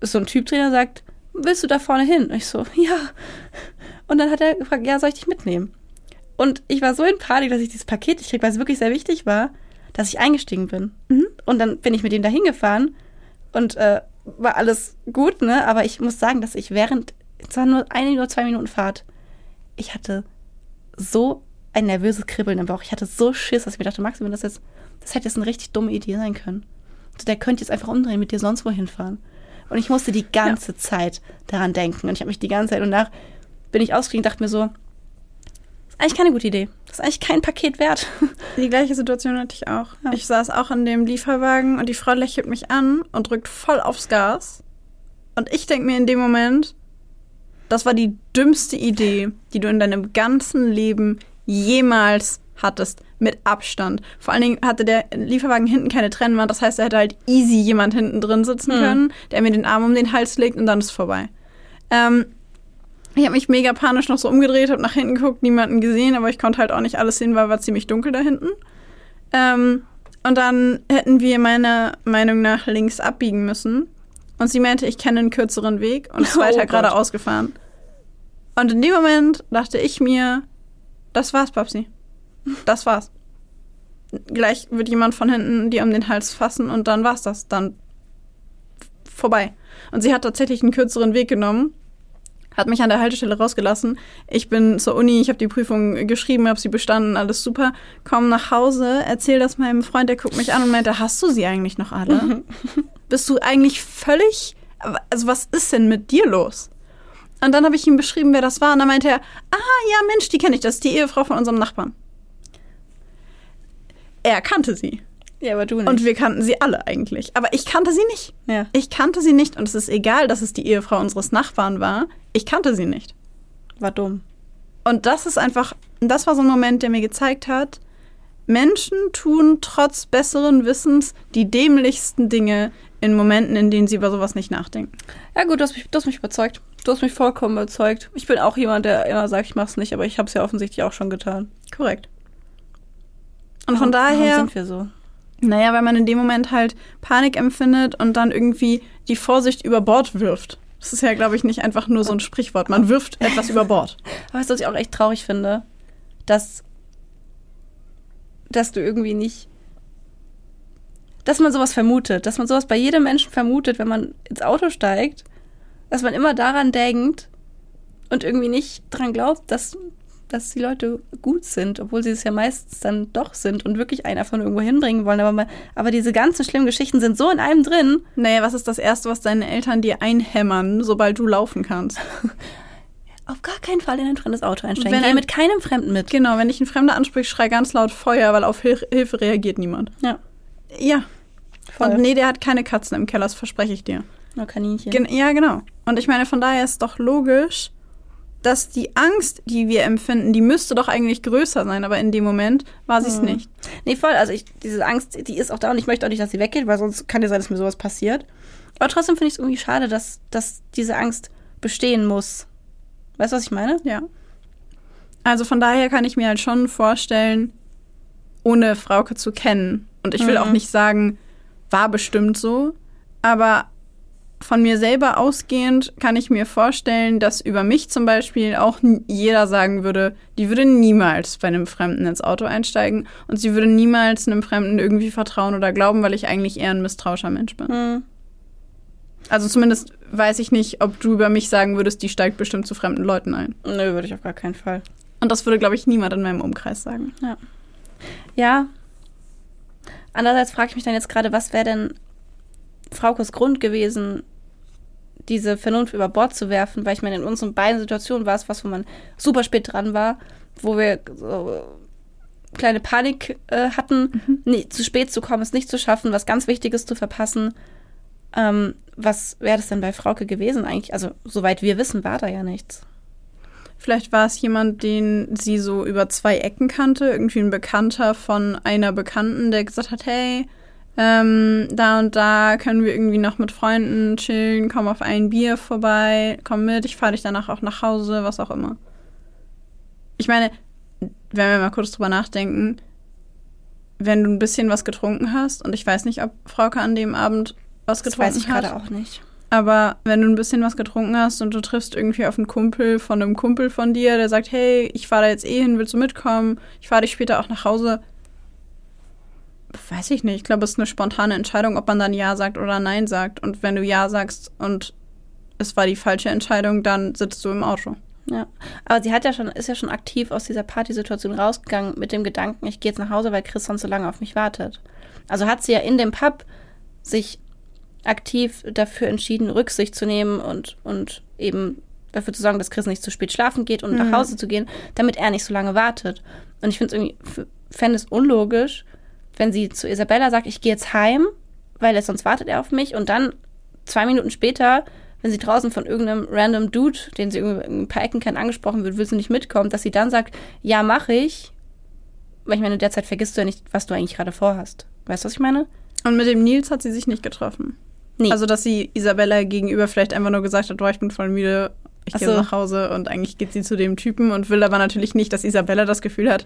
Speaker 1: ist so ein Typ drin, der sagt, willst du da vorne hin? Und ich so, ja. Und dann hat er gefragt, ja, soll ich dich mitnehmen? Und ich war so in Panik, dass ich dieses Paket nicht krieg, weil es wirklich sehr wichtig war dass ich eingestiegen bin. Mhm. Und dann bin ich mit ihm da hingefahren und äh, war alles gut, ne? Aber ich muss sagen, dass ich während, es war nur eine oder zwei Minuten Fahrt, ich hatte so ein nervöses Kribbeln im Bauch. Ich hatte so Schiss, dass ich mir dachte, Max, wenn das jetzt, das hätte jetzt eine richtig dumme Idee sein können. Der könnte jetzt einfach umdrehen, mit dir sonst wohin fahren. Und ich musste die ganze ja. Zeit daran denken. Und ich habe mich die ganze Zeit und nach bin ich ausgestiegen und dachte mir so, eigentlich keine gute Idee. Das ist eigentlich kein Paket wert.
Speaker 2: Die gleiche Situation hatte ich auch. Ja. Ich saß auch in dem Lieferwagen und die Frau lächelt mich an und drückt voll aufs Gas. Und ich denke mir in dem Moment, das war die dümmste Idee, die du in deinem ganzen Leben jemals hattest. Mit Abstand. Vor allen Dingen hatte der Lieferwagen hinten keine Trennwand. Das heißt, er hätte halt easy jemand hinten drin sitzen hm. können, der mir den Arm um den Hals legt und dann ist vorbei. Ähm, ich habe mich mega panisch noch so umgedreht, habe nach hinten geguckt, niemanden gesehen, aber ich konnte halt auch nicht alles sehen, weil war ziemlich dunkel da hinten. Ähm, und dann hätten wir meiner Meinung nach links abbiegen müssen. Und sie meinte, ich kenne einen kürzeren Weg und ist oh weiter geradeaus gefahren. Und in dem Moment dachte ich mir, das war's, Papsi. Das war's. Gleich wird jemand von hinten dir um den Hals fassen und dann war's das. Dann vorbei. Und sie hat tatsächlich einen kürzeren Weg genommen hat mich an der Haltestelle rausgelassen. Ich bin zur Uni, ich habe die Prüfung geschrieben, habe sie bestanden, alles super. Komm nach Hause, erzähl das meinem Freund, der guckt mich an und meinte, hast du sie eigentlich noch alle? Bist du eigentlich völlig, also was ist denn mit dir los? Und dann habe ich ihm beschrieben, wer das war. Und dann meinte er, ah ja, Mensch, die kenne ich, das ist die Ehefrau von unserem Nachbarn. Er kannte sie.
Speaker 1: Ja, aber du nicht.
Speaker 2: Und wir kannten sie alle eigentlich. Aber ich kannte sie nicht.
Speaker 1: Ja.
Speaker 2: Ich kannte sie nicht. Und es ist egal, dass es die Ehefrau unseres Nachbarn war. Ich kannte sie nicht.
Speaker 1: War dumm.
Speaker 2: Und das ist einfach, das war so ein Moment, der mir gezeigt hat, Menschen tun trotz besseren Wissens die dämlichsten Dinge in Momenten, in denen sie über sowas nicht nachdenken.
Speaker 1: Ja gut, du hast mich, du hast mich überzeugt. Du hast mich vollkommen überzeugt. Ich bin auch jemand, der immer sagt, ich mach's nicht, aber ich habe es ja offensichtlich auch schon getan.
Speaker 2: Korrekt. Und von warum, daher
Speaker 1: warum sind wir so?
Speaker 2: Naja, weil man in dem Moment halt Panik empfindet und dann irgendwie die Vorsicht über Bord wirft. Das ist ja, glaube ich, nicht einfach nur so ein Sprichwort. Man wirft etwas über Bord.
Speaker 1: Weißt du, was ich auch echt traurig finde? Dass, dass du irgendwie nicht. Dass man sowas vermutet. Dass man sowas bei jedem Menschen vermutet, wenn man ins Auto steigt. Dass man immer daran denkt und irgendwie nicht dran glaubt, dass dass die Leute gut sind, obwohl sie es ja meistens dann doch sind und wirklich einen von irgendwo hinbringen wollen. Aber, aber diese ganzen schlimmen Geschichten sind so in einem drin.
Speaker 2: Naja, was ist das Erste, was deine Eltern dir einhämmern, sobald du laufen kannst?
Speaker 1: Auf gar keinen Fall in ein fremdes Auto einsteigen. Wenn Geh mit keinem Fremden mit.
Speaker 2: Genau, wenn dich ein Fremder anspricht, schrei ganz laut Feuer, weil auf Hil Hilfe reagiert niemand.
Speaker 1: Ja.
Speaker 2: Ja. Voll. Und nee, der hat keine Katzen im Keller, das verspreche ich dir.
Speaker 1: Nur Kaninchen.
Speaker 2: Gen ja, genau. Und ich meine, von daher ist doch logisch, dass die Angst, die wir empfinden, die müsste doch eigentlich größer sein, aber in dem Moment war sie es hm. nicht.
Speaker 1: Nee, voll. Also ich, diese Angst, die ist auch da und ich möchte auch nicht, dass sie weggeht, weil sonst kann ja sein, dass mir sowas passiert. Aber trotzdem finde ich es irgendwie schade, dass, dass diese Angst bestehen muss. Weißt du, was ich meine?
Speaker 2: Ja. Also von daher kann ich mir halt schon vorstellen, ohne Frauke zu kennen. Und ich will mhm. auch nicht sagen, war bestimmt so. Aber von mir selber ausgehend kann ich mir vorstellen, dass über mich zum Beispiel auch jeder sagen würde, die würde niemals bei einem Fremden ins Auto einsteigen und sie würde niemals einem Fremden irgendwie vertrauen oder glauben, weil ich eigentlich eher ein misstrauischer Mensch bin. Mhm. Also zumindest weiß ich nicht, ob du über mich sagen würdest, die steigt bestimmt zu fremden Leuten ein.
Speaker 1: Nö, würde ich auf gar keinen Fall.
Speaker 2: Und das würde, glaube ich, niemand in meinem Umkreis sagen.
Speaker 1: Ja. Ja. Andererseits frage ich mich dann jetzt gerade, was wäre denn Fraukes Grund gewesen, diese Vernunft über Bord zu werfen, weil ich meine, in unseren beiden Situationen war es was, wo man super spät dran war, wo wir so kleine Panik äh, hatten, mhm. nee, zu spät zu kommen, es nicht zu schaffen, was ganz Wichtiges zu verpassen. Ähm, was wäre das denn bei Frauke gewesen eigentlich? Also, soweit wir wissen, war da ja nichts.
Speaker 2: Vielleicht war es jemand, den sie so über zwei Ecken kannte, irgendwie ein Bekannter von einer Bekannten, der gesagt hat, hey, ähm, da und da können wir irgendwie noch mit Freunden chillen, komm auf ein Bier vorbei, komm mit, ich fahre dich danach auch nach Hause, was auch immer. Ich meine, wenn wir mal kurz drüber nachdenken, wenn du ein bisschen was getrunken hast, und ich weiß nicht, ob Frauke an dem Abend was getrunken hat. Das weiß ich
Speaker 1: gerade auch nicht.
Speaker 2: Aber wenn du ein bisschen was getrunken hast und du triffst irgendwie auf einen Kumpel von einem Kumpel von dir, der sagt, hey, ich fahre da jetzt eh hin, willst du mitkommen? Ich fahre dich später auch nach Hause. Weiß ich nicht. Ich glaube, es ist eine spontane Entscheidung, ob man dann Ja sagt oder Nein sagt. Und wenn du Ja sagst und es war die falsche Entscheidung, dann sitzt du im Auto.
Speaker 1: Ja, aber sie hat ja schon, ist ja schon aktiv aus dieser Partysituation rausgegangen mit dem Gedanken, ich gehe jetzt nach Hause, weil Chris sonst so lange auf mich wartet. Also hat sie ja in dem Pub sich aktiv dafür entschieden, Rücksicht zu nehmen und, und eben dafür zu sorgen, dass Chris nicht zu spät schlafen geht und mhm. nach Hause zu gehen, damit er nicht so lange wartet. Und ich finde es irgendwie, fände es unlogisch, wenn sie zu Isabella sagt, ich gehe jetzt heim, weil sonst wartet er auf mich und dann zwei Minuten später, wenn sie draußen von irgendeinem random Dude, den sie irgendwie ein paar Ecken kennt, angesprochen wird, will sie nicht mitkommen, dass sie dann sagt, ja, mache ich. Weil ich meine, derzeit vergisst du ja nicht, was du eigentlich gerade vorhast. Weißt du, was ich meine?
Speaker 2: Und mit dem Nils hat sie sich nicht getroffen. Nee. Also, dass sie Isabella gegenüber vielleicht einfach nur gesagt hat, boah, ich bin voll müde, ich gehe so. nach Hause und eigentlich geht sie zu dem Typen und will aber natürlich nicht, dass Isabella das Gefühl hat,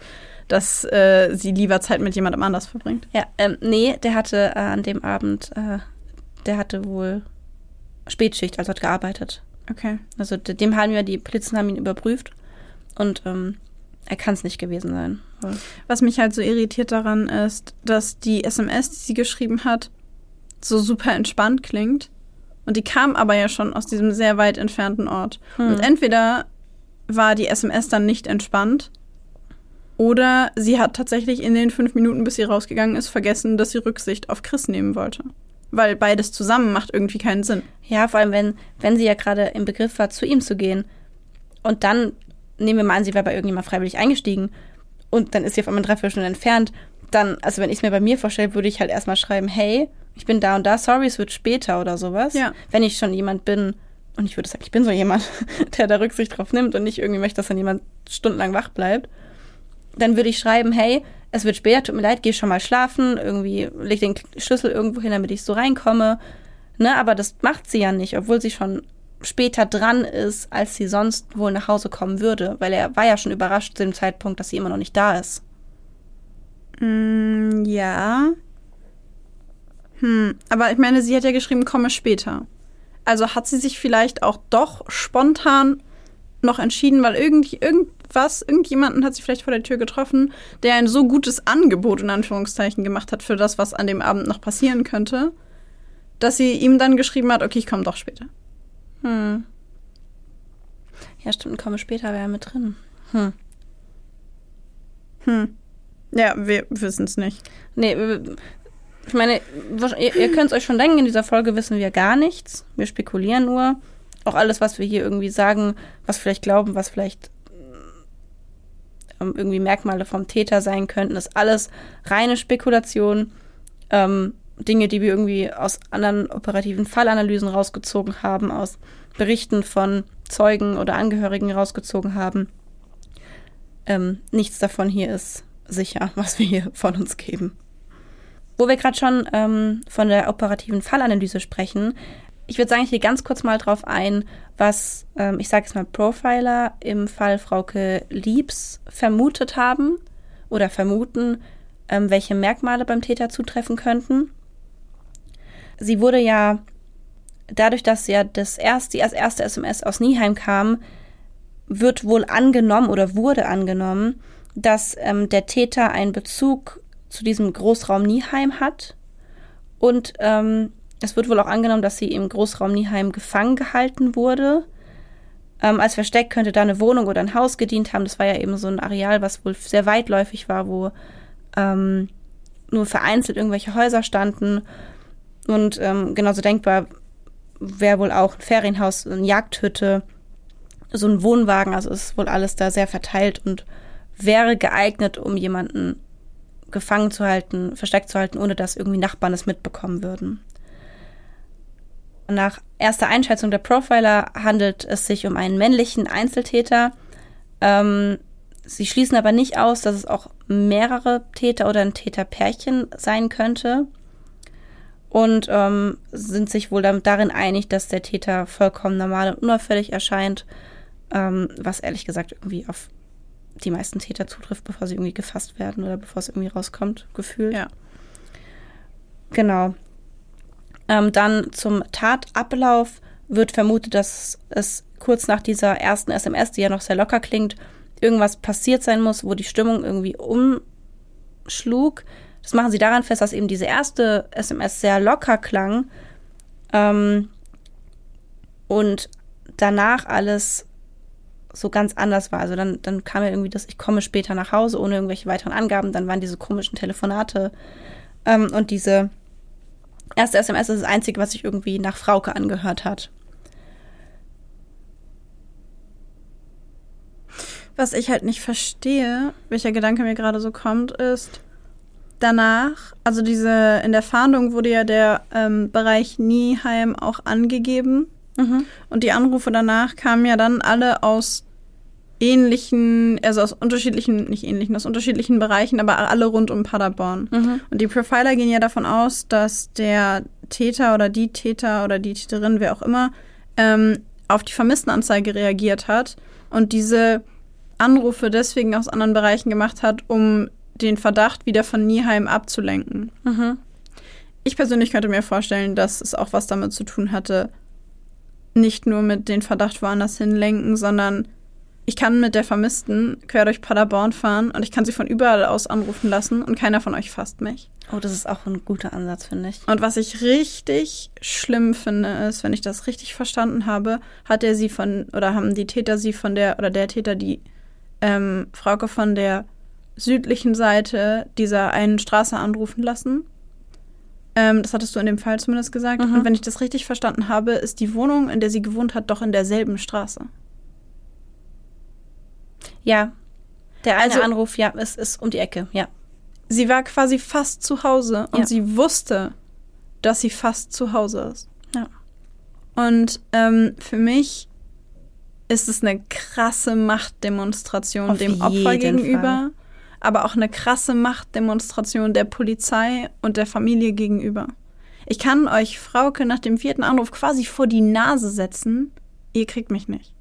Speaker 2: dass äh, sie lieber Zeit mit jemandem anders verbringt.
Speaker 1: Ja, ähm, nee, der hatte äh, an dem Abend, äh, der hatte wohl Spätschicht, also hat gearbeitet.
Speaker 2: Okay.
Speaker 1: Also dem haben wir, die Polizisten haben ihn überprüft und ähm, er kann es nicht gewesen sein.
Speaker 2: Was mich halt so irritiert daran ist, dass die SMS, die sie geschrieben hat, so super entspannt klingt. Und die kam aber ja schon aus diesem sehr weit entfernten Ort. Hm. Und entweder war die SMS dann nicht entspannt oder sie hat tatsächlich in den fünf Minuten, bis sie rausgegangen ist, vergessen, dass sie Rücksicht auf Chris nehmen wollte. Weil beides zusammen macht irgendwie keinen Sinn.
Speaker 1: Ja, vor allem, wenn, wenn sie ja gerade im Begriff war, zu ihm zu gehen. Und dann nehmen wir mal an, sie wäre bei irgendjemand freiwillig eingestiegen. Und dann ist sie auf einmal drei, vier Stunden entfernt. Dann, also wenn ich es mir bei mir vorstelle, würde ich halt erstmal schreiben, hey, ich bin da und da, sorry, es wird später oder sowas.
Speaker 2: Ja.
Speaker 1: Wenn ich schon jemand bin, und ich würde sagen, ich bin so jemand, der da Rücksicht drauf nimmt und nicht irgendwie möchte, dass dann jemand stundenlang wach bleibt, dann würde ich schreiben, hey, es wird später, tut mir leid, geh schon mal schlafen, irgendwie leg den Schlüssel irgendwo hin, damit ich so reinkomme. Ne, aber das macht sie ja nicht, obwohl sie schon später dran ist, als sie sonst wohl nach Hause kommen würde, weil er war ja schon überrascht zu dem Zeitpunkt, dass sie immer noch nicht da ist.
Speaker 2: Mm, ja, hm, aber ich meine, sie hat ja geschrieben, komme später. Also hat sie sich vielleicht auch doch spontan noch entschieden, weil irgendwie irgendwas, irgendjemanden hat sie vielleicht vor der Tür getroffen, der ein so gutes Angebot in Anführungszeichen gemacht hat für das, was an dem Abend noch passieren könnte, dass sie ihm dann geschrieben hat, okay, ich komme doch später.
Speaker 1: Hm. Ja, stimmt, komme später wäre mit drin. Hm.
Speaker 2: Hm. Ja, wir wissen es nicht.
Speaker 1: Nee, ich meine, ihr, ihr könnt es euch schon denken, in dieser Folge wissen wir gar nichts. Wir spekulieren nur. Auch alles, was wir hier irgendwie sagen, was vielleicht glauben, was vielleicht ähm, irgendwie Merkmale vom Täter sein könnten, ist alles reine Spekulation. Ähm, Dinge, die wir irgendwie aus anderen operativen Fallanalysen rausgezogen haben, aus Berichten von Zeugen oder Angehörigen rausgezogen haben. Ähm, nichts davon hier ist sicher, was wir hier von uns geben. Wo wir gerade schon ähm, von der operativen Fallanalyse sprechen, ich würde sagen, ich gehe ganz kurz mal drauf ein, was, ähm, ich sage jetzt mal, Profiler im Fall Frauke Liebs vermutet haben oder vermuten, ähm, welche Merkmale beim Täter zutreffen könnten. sie wurde ja dadurch, dass ja das erste, die als erste SMS aus Nieheim kam, wird wohl angenommen oder wurde angenommen, dass ähm, der Täter einen Bezug zu diesem Großraum Nieheim hat. Und ähm, es wird wohl auch angenommen, dass sie im Großraum Nieheim gefangen gehalten wurde. Ähm, als Versteck könnte da eine Wohnung oder ein Haus gedient haben. Das war ja eben so ein Areal, was wohl sehr weitläufig war, wo ähm, nur vereinzelt irgendwelche Häuser standen. Und ähm, genauso denkbar wäre wohl auch ein Ferienhaus, eine Jagdhütte, so ein Wohnwagen. Also ist wohl alles da sehr verteilt und wäre geeignet, um jemanden gefangen zu halten, versteckt zu halten, ohne dass irgendwie Nachbarn es mitbekommen würden. Nach erster Einschätzung der Profiler handelt es sich um einen männlichen Einzeltäter. Ähm, sie schließen aber nicht aus, dass es auch mehrere Täter oder ein Täterpärchen sein könnte. Und ähm, sind sich wohl darin einig, dass der Täter vollkommen normal und unauffällig erscheint, ähm, was ehrlich gesagt irgendwie auf die meisten Täter zutrifft, bevor sie irgendwie gefasst werden oder bevor es irgendwie rauskommt, gefühlt.
Speaker 2: Ja.
Speaker 1: Genau. Ähm, dann zum Tatablauf wird vermutet, dass es kurz nach dieser ersten SMS, die ja noch sehr locker klingt, irgendwas passiert sein muss, wo die Stimmung irgendwie umschlug. Das machen sie daran fest, dass eben diese erste SMS sehr locker klang ähm, und danach alles so ganz anders war. Also dann, dann kam ja irgendwie das, ich komme später nach Hause ohne irgendwelche weiteren Angaben. Dann waren diese komischen Telefonate ähm, und diese erste SMS ist das Einzige, was sich irgendwie nach Frauke angehört hat.
Speaker 2: Was ich halt nicht verstehe, welcher Gedanke mir gerade so kommt, ist, danach, also diese, in der Fahndung wurde ja der ähm, Bereich Nieheim auch angegeben. Mhm. Und die Anrufe danach kamen ja dann alle aus ähnlichen, also aus unterschiedlichen, nicht ähnlichen, aus unterschiedlichen Bereichen, aber alle rund um Paderborn. Mhm. Und die Profiler gehen ja davon aus, dass der Täter oder die Täter oder die Täterin, wer auch immer, ähm, auf die Vermisstenanzeige reagiert hat und diese Anrufe deswegen aus anderen Bereichen gemacht hat, um den Verdacht wieder von Nieheim abzulenken. Mhm. Ich persönlich könnte mir vorstellen, dass es auch was damit zu tun hatte, nicht nur mit den Verdacht woanders hinlenken, sondern ich kann mit der Vermissten quer durch Paderborn fahren und ich kann sie von überall aus anrufen lassen und keiner von euch fasst mich.
Speaker 1: Oh, das ist auch ein guter Ansatz, finde ich.
Speaker 2: Und was ich richtig schlimm finde, ist, wenn ich das richtig verstanden habe, hat er sie von, oder haben die Täter sie von der, oder der Täter die ähm, Frauke von der südlichen Seite dieser einen Straße anrufen lassen. Ähm, das hattest du in dem Fall zumindest gesagt. Mhm. Und wenn ich das richtig verstanden habe, ist die Wohnung, in der sie gewohnt hat, doch in derselben Straße.
Speaker 1: Ja. Der eine also, Anruf, ja, es ist um die Ecke, ja.
Speaker 2: Sie war quasi fast zu Hause und ja. sie wusste, dass sie fast zu Hause ist.
Speaker 1: Ja.
Speaker 2: Und ähm, für mich ist es eine krasse Machtdemonstration Auf dem Opfer gegenüber, Fall. Aber auch eine krasse Machtdemonstration der Polizei und der Familie gegenüber. Ich kann euch Frauke nach dem vierten Anruf quasi vor die Nase setzen. Ihr kriegt mich nicht.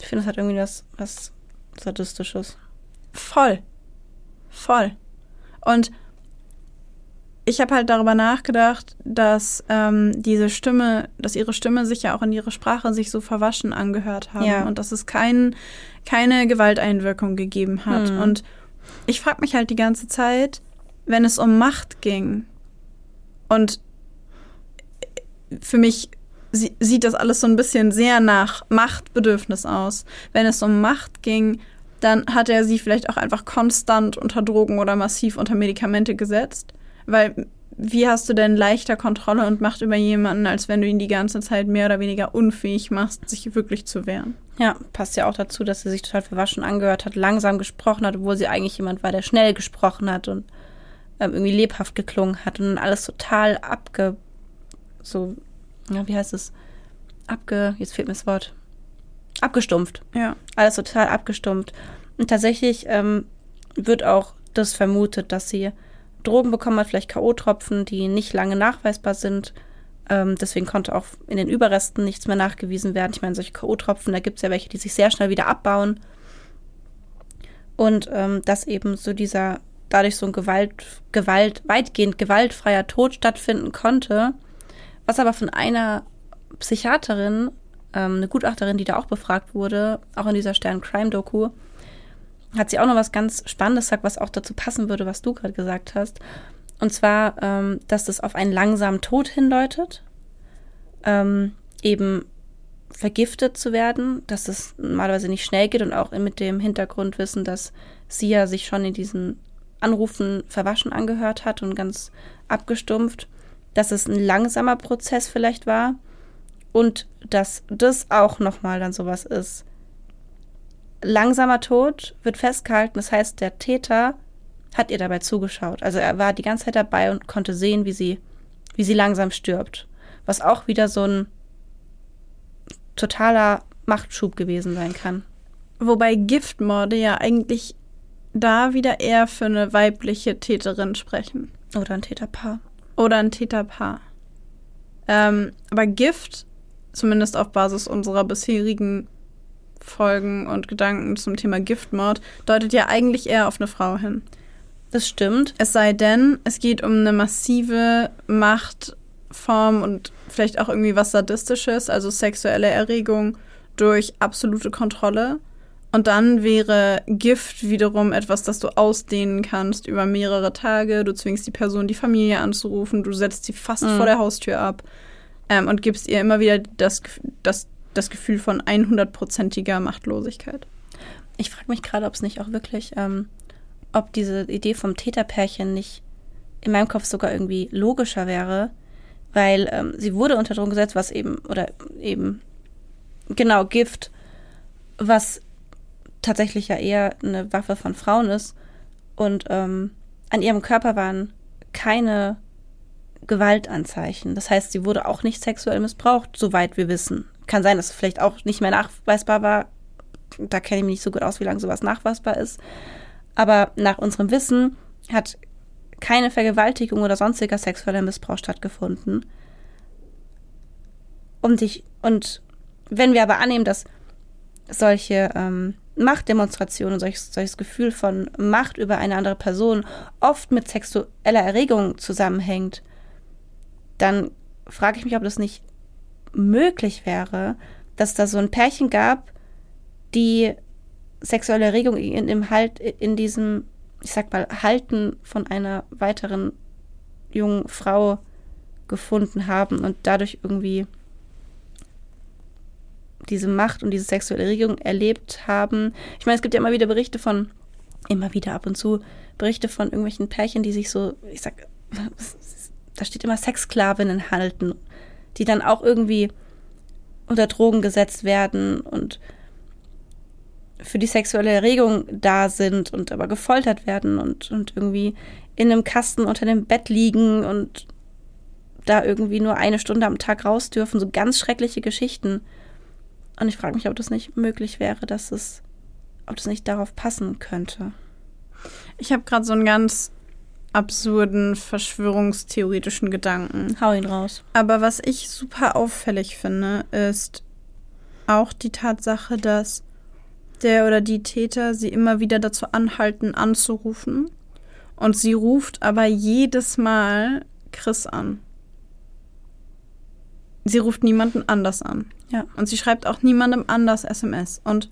Speaker 1: Ich finde, es hat irgendwie das, was Sadistisches.
Speaker 2: Voll. Voll. Und ich habe halt darüber nachgedacht, dass ähm, diese Stimme, dass ihre Stimme sich ja auch in ihre Sprache sich so verwaschen angehört haben ja. und dass es kein, keine Gewalteinwirkung gegeben hat. Hm. Und ich frage mich halt die ganze Zeit, wenn es um Macht ging und für mich sie, sieht das alles so ein bisschen sehr nach Machtbedürfnis aus. Wenn es um Macht ging, dann hat er sie vielleicht auch einfach konstant unter Drogen oder massiv unter Medikamente gesetzt. Weil wie hast du denn leichter Kontrolle und Macht über jemanden, als wenn du ihn die ganze Zeit mehr oder weniger unfähig machst, sich wirklich zu wehren?
Speaker 1: Ja, passt ja auch dazu, dass sie sich total verwaschen angehört hat, langsam gesprochen hat, obwohl sie eigentlich jemand war, der schnell gesprochen hat und ähm, irgendwie lebhaft geklungen hat und alles total abge so ja, wie heißt es? Abge, jetzt fehlt mir das Wort. Abgestumpft.
Speaker 2: Ja.
Speaker 1: Alles total abgestumpft. Und tatsächlich ähm, wird auch das vermutet, dass sie Drogen bekommen hat, vielleicht K.O.-Tropfen, die nicht lange nachweisbar sind. Ähm, deswegen konnte auch in den Überresten nichts mehr nachgewiesen werden. Ich meine, solche K.O.-Tropfen, da gibt es ja welche, die sich sehr schnell wieder abbauen. Und ähm, dass eben so dieser dadurch so ein Gewalt, Gewalt, weitgehend gewaltfreier Tod stattfinden konnte. Was aber von einer Psychiaterin, ähm, eine Gutachterin, die da auch befragt wurde, auch in dieser Stern-Crime-Doku, hat sie auch noch was ganz Spannendes gesagt, was auch dazu passen würde, was du gerade gesagt hast. Und zwar, ähm, dass das auf einen langsamen Tod hindeutet. Ähm, eben vergiftet zu werden, dass es normalerweise nicht schnell geht und auch mit dem Hintergrundwissen, dass sie ja sich schon in diesen Anrufen verwaschen angehört hat und ganz abgestumpft, dass es ein langsamer Prozess vielleicht war und dass das auch nochmal dann sowas ist. Langsamer Tod wird festgehalten, das heißt, der Täter hat ihr dabei zugeschaut. Also er war die ganze Zeit dabei und konnte sehen, wie sie, wie sie langsam stirbt. Was auch wieder so ein totaler Machtschub gewesen sein kann.
Speaker 2: Wobei Giftmorde ja eigentlich da wieder eher für eine weibliche Täterin sprechen.
Speaker 1: Oder ein Täterpaar.
Speaker 2: Oder ein Täterpaar. Ähm, aber Gift, zumindest auf Basis unserer bisherigen Folgen und Gedanken zum Thema Giftmord, deutet ja eigentlich eher auf eine Frau hin.
Speaker 1: Das stimmt.
Speaker 2: Es sei denn, es geht um eine massive Machtform und vielleicht auch irgendwie was Sadistisches, also sexuelle Erregung durch absolute Kontrolle. Und dann wäre Gift wiederum etwas, das du ausdehnen kannst über mehrere Tage. Du zwingst die Person, die Familie anzurufen, du setzt sie fast mhm. vor der Haustür ab ähm, und gibst ihr immer wieder das, das, das Gefühl von 100%iger Machtlosigkeit.
Speaker 1: Ich frage mich gerade, ob es nicht auch wirklich, ähm, ob diese Idee vom Täterpärchen nicht in meinem Kopf sogar irgendwie logischer wäre, weil ähm, sie wurde unter Drogen gesetzt, was eben, oder eben, genau, Gift, was tatsächlich ja eher eine Waffe von Frauen ist. Und ähm, an ihrem Körper waren keine Gewaltanzeichen. Das heißt, sie wurde auch nicht sexuell missbraucht, soweit wir wissen. Kann sein, dass es vielleicht auch nicht mehr nachweisbar war. Da kenne ich mich nicht so gut aus, wie lange sowas nachweisbar ist. Aber nach unserem Wissen hat keine Vergewaltigung oder sonstiger sexueller Missbrauch stattgefunden. Und ich, und wenn wir aber annehmen, dass solche ähm, Machtdemonstration und solches, solches Gefühl von Macht über eine andere Person oft mit sexueller Erregung zusammenhängt, dann frage ich mich, ob das nicht möglich wäre, dass da so ein Pärchen gab, die sexuelle Erregung in, im halt, in diesem, ich sag mal, Halten von einer weiteren jungen Frau gefunden haben und dadurch irgendwie diese Macht und diese sexuelle Erregung erlebt haben. Ich meine, es gibt ja immer wieder Berichte von, immer wieder ab und zu, Berichte von irgendwelchen Pärchen, die sich so, ich sag, da steht immer Sexsklavinnen halten, die dann auch irgendwie unter Drogen gesetzt werden und für die sexuelle Erregung da sind und aber gefoltert werden und, und irgendwie in einem Kasten unter dem Bett liegen und da irgendwie nur eine Stunde am Tag raus dürfen. So ganz schreckliche Geschichten. Und ich frage mich, ob das nicht möglich wäre, dass es, ob das nicht darauf passen könnte.
Speaker 2: Ich habe gerade so einen ganz absurden verschwörungstheoretischen Gedanken.
Speaker 1: Hau ihn raus.
Speaker 2: Aber was ich super auffällig finde, ist auch die Tatsache, dass der oder die Täter sie immer wieder dazu anhalten, anzurufen. Und sie ruft aber jedes Mal Chris an. Sie ruft niemanden anders an. Ja. Und sie schreibt auch niemandem anders SMS. Und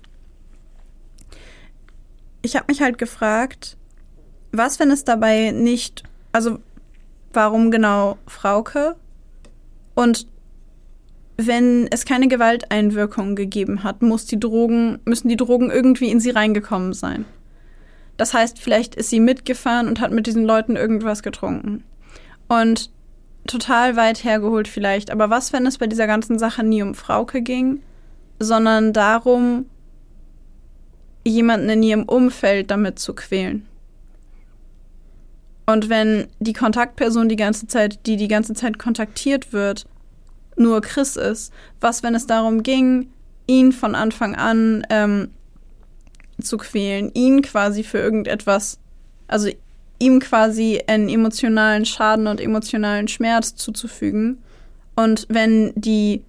Speaker 2: ich habe mich halt gefragt, was, wenn es dabei nicht, also warum genau Frauke? Und wenn es keine Gewalteinwirkung gegeben hat, muss die Drogen, müssen die Drogen irgendwie in sie reingekommen sein. Das heißt, vielleicht ist sie mitgefahren und hat mit diesen Leuten irgendwas getrunken. Und total weit hergeholt vielleicht, aber was, wenn es bei dieser ganzen Sache nie um Frauke ging, sondern darum, jemanden in ihrem Umfeld damit zu quälen? Und wenn die Kontaktperson die ganze Zeit, die die ganze Zeit kontaktiert wird, nur Chris ist, was, wenn es darum ging, ihn von Anfang an ähm, zu quälen, ihn quasi für irgendetwas, also ihm quasi einen emotionalen Schaden und emotionalen Schmerz zuzufügen. Und wenn die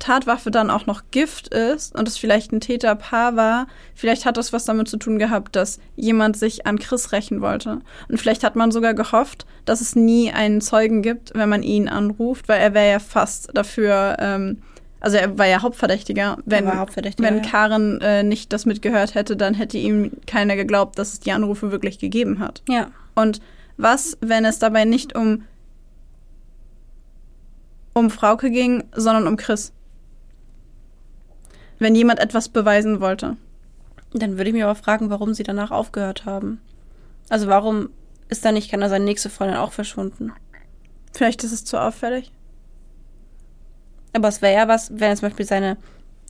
Speaker 2: Tatwaffe dann auch noch Gift ist und es vielleicht ein Täterpaar war, vielleicht hat das was damit zu tun gehabt, dass jemand sich an Chris rächen wollte. Und vielleicht hat man sogar gehofft, dass es nie einen Zeugen gibt, wenn man ihn anruft, weil er wäre ja fast dafür, ähm, also er war ja Hauptverdächtiger. Wenn,
Speaker 1: war Hauptverdächtiger,
Speaker 2: wenn. Karen äh, nicht das mitgehört hätte, dann hätte ihm keiner geglaubt, dass es die Anrufe wirklich gegeben hat.
Speaker 1: Ja.
Speaker 2: Und was, wenn es dabei nicht um um Frauke ging, sondern um Chris? Wenn jemand etwas beweisen wollte.
Speaker 1: Dann würde ich mich aber fragen, warum sie danach aufgehört haben. Also warum ist da nicht keiner seine nächste Freundin auch verschwunden?
Speaker 2: Vielleicht ist es zu auffällig.
Speaker 1: Aber es wäre ja was, wenn zum Beispiel seine,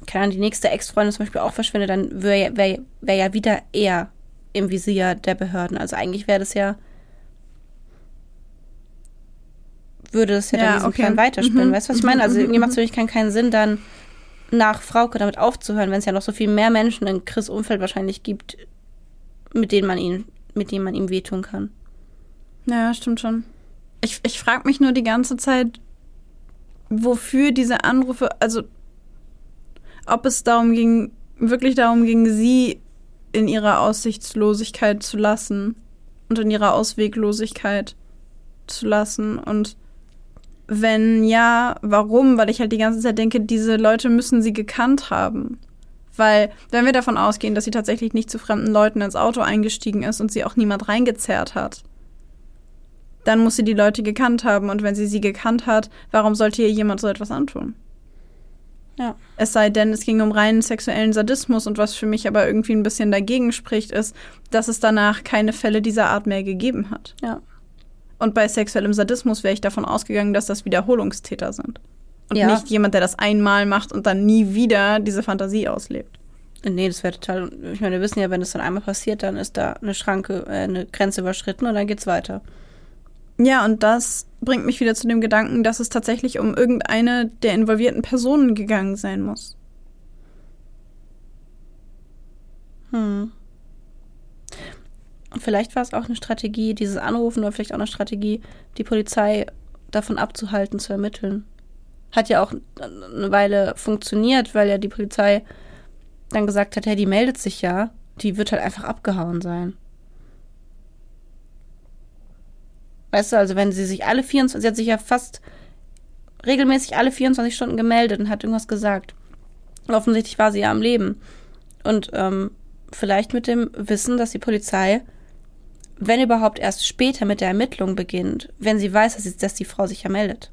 Speaker 1: keine Ahnung, die nächste Ex-Freundin zum Beispiel auch verschwindet, dann wäre wär, wär ja wieder er im Visier der Behörden. Also eigentlich wäre das ja, würde das ja,
Speaker 2: Ja,
Speaker 1: dann diesen
Speaker 2: okay.
Speaker 1: Plan weiterspinnen.
Speaker 2: Mhm.
Speaker 1: Weißt du, was ich meine? Also
Speaker 2: Mhm,
Speaker 1: irgendwie
Speaker 2: mhm,
Speaker 1: macht es wirklich keinen, keinen Sinn, dann nach Frauke damit aufzuhören, wenn es ja noch so viel mehr Menschen in Chris Umfeld wahrscheinlich gibt, mit denen man ihn, mit denen man ihm wehtun kann.
Speaker 2: Ja, stimmt schon. Ich, ich frage mich nur die ganze Zeit, wofür diese Anrufe, also ob es darum ging, wirklich darum ging, sie in ihrer Aussichtslosigkeit zu lassen und in ihrer Ausweglosigkeit zu lassen. Und wenn ja, warum? Weil ich halt die ganze Zeit denke, diese Leute müssen sie gekannt haben. Weil, wenn wir davon ausgehen, dass sie tatsächlich nicht zu fremden Leuten ins Auto eingestiegen ist und sie auch niemand reingezerrt hat, dann muss sie die Leute gekannt haben. Und wenn sie sie gekannt hat, warum sollte ihr jemand so etwas antun?
Speaker 1: Ja.
Speaker 2: Es sei denn, es ging um reinen sexuellen Sadismus und was für mich aber irgendwie ein bisschen dagegen spricht, ist, dass es danach keine Fälle dieser Art mehr gegeben hat.
Speaker 1: Ja.
Speaker 2: Und bei sexuellem Sadismus wäre ich davon ausgegangen, dass das Wiederholungstäter sind. Und
Speaker 1: Ja.
Speaker 2: nicht jemand, der das einmal macht und dann nie wieder diese Fantasie auslebt.
Speaker 1: Nee, das wäre total. Ich meine, wir wissen ja, wenn das dann einmal passiert, dann ist da eine Schranke, äh, eine Grenze überschritten und dann geht's weiter.
Speaker 2: Ja, und das bringt mich wieder zu dem Gedanken, dass es tatsächlich um irgendeine der involvierten Personen gegangen sein muss.
Speaker 1: Hm. Vielleicht war es auch eine Strategie, dieses Anrufen oder vielleicht auch eine Strategie, die Polizei davon abzuhalten, zu ermitteln. Hat ja auch eine Weile funktioniert, weil ja die Polizei dann gesagt hat, hey, die meldet sich ja, die wird halt einfach abgehauen sein. Weißt du, also wenn sie sich alle 24, sie hat sich ja fast regelmäßig alle 24 Stunden gemeldet und hat irgendwas gesagt. Und offensichtlich war sie ja am Leben. Und ähm, vielleicht mit dem Wissen, dass die Polizei, wenn überhaupt erst später mit der Ermittlung beginnt, wenn sie weiß, dass, sie, dass die Frau sich ja meldet.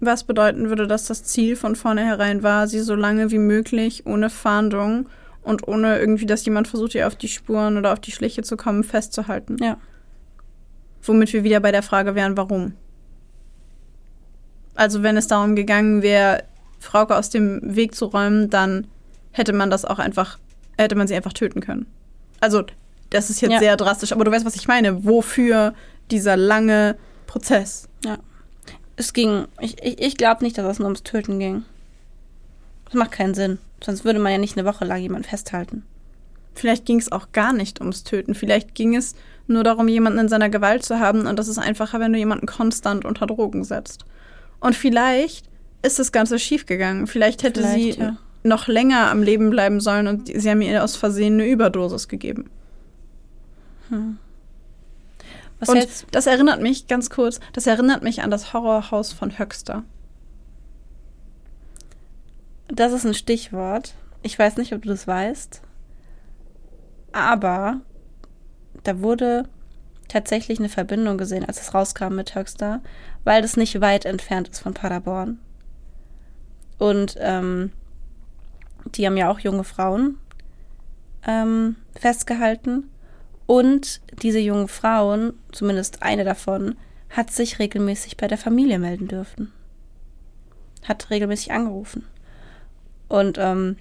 Speaker 2: Was bedeuten würde, dass das Ziel von vornherein war, sie so lange wie möglich ohne Fahndung und ohne irgendwie, dass jemand versucht, ihr auf die Spuren oder auf die Schliche zu kommen, festzuhalten.
Speaker 1: Ja.
Speaker 2: Womit wir wieder bei der Frage wären, warum? Also wenn es darum gegangen wäre, Frauke aus dem Weg zu räumen, dann hätte man das auch einfach, hätte man sie einfach töten können. Also das ist jetzt
Speaker 1: Ja.
Speaker 2: sehr drastisch, aber du weißt, was ich meine. Wofür dieser lange Prozess?
Speaker 1: Ja. Es ging, ich, ich, ich glaube nicht, dass es nur ums Töten ging. Das macht keinen Sinn. Sonst würde man ja nicht eine Woche lang jemanden festhalten.
Speaker 2: Vielleicht ging es auch gar nicht ums Töten. Vielleicht ging es nur darum, jemanden in seiner Gewalt zu haben und das ist einfacher, wenn du jemanden konstant unter Drogen setzt. Und vielleicht ist das Ganze schiefgegangen. Vielleicht hätte
Speaker 1: Vielleicht,
Speaker 2: sie
Speaker 1: ja.
Speaker 2: noch länger am Leben bleiben sollen und sie haben ihr aus Versehen eine Überdosis gegeben.
Speaker 1: Was
Speaker 2: und
Speaker 1: hältst
Speaker 2: das erinnert mich, ganz kurz, das erinnert mich an das Horrorhaus von Höxter.
Speaker 1: Das ist ein Stichwort. Ich weiß nicht, ob du das weißt. Aber da wurde tatsächlich eine Verbindung gesehen, als es rauskam mit Höxter, weil das nicht weit entfernt ist von Paderborn. Und ähm, die haben ja auch junge Frauen ähm, festgehalten. Und diese jungen Frauen, zumindest eine davon, hat sich regelmäßig bei der Familie melden dürfen. Hat regelmäßig angerufen. Und ähm,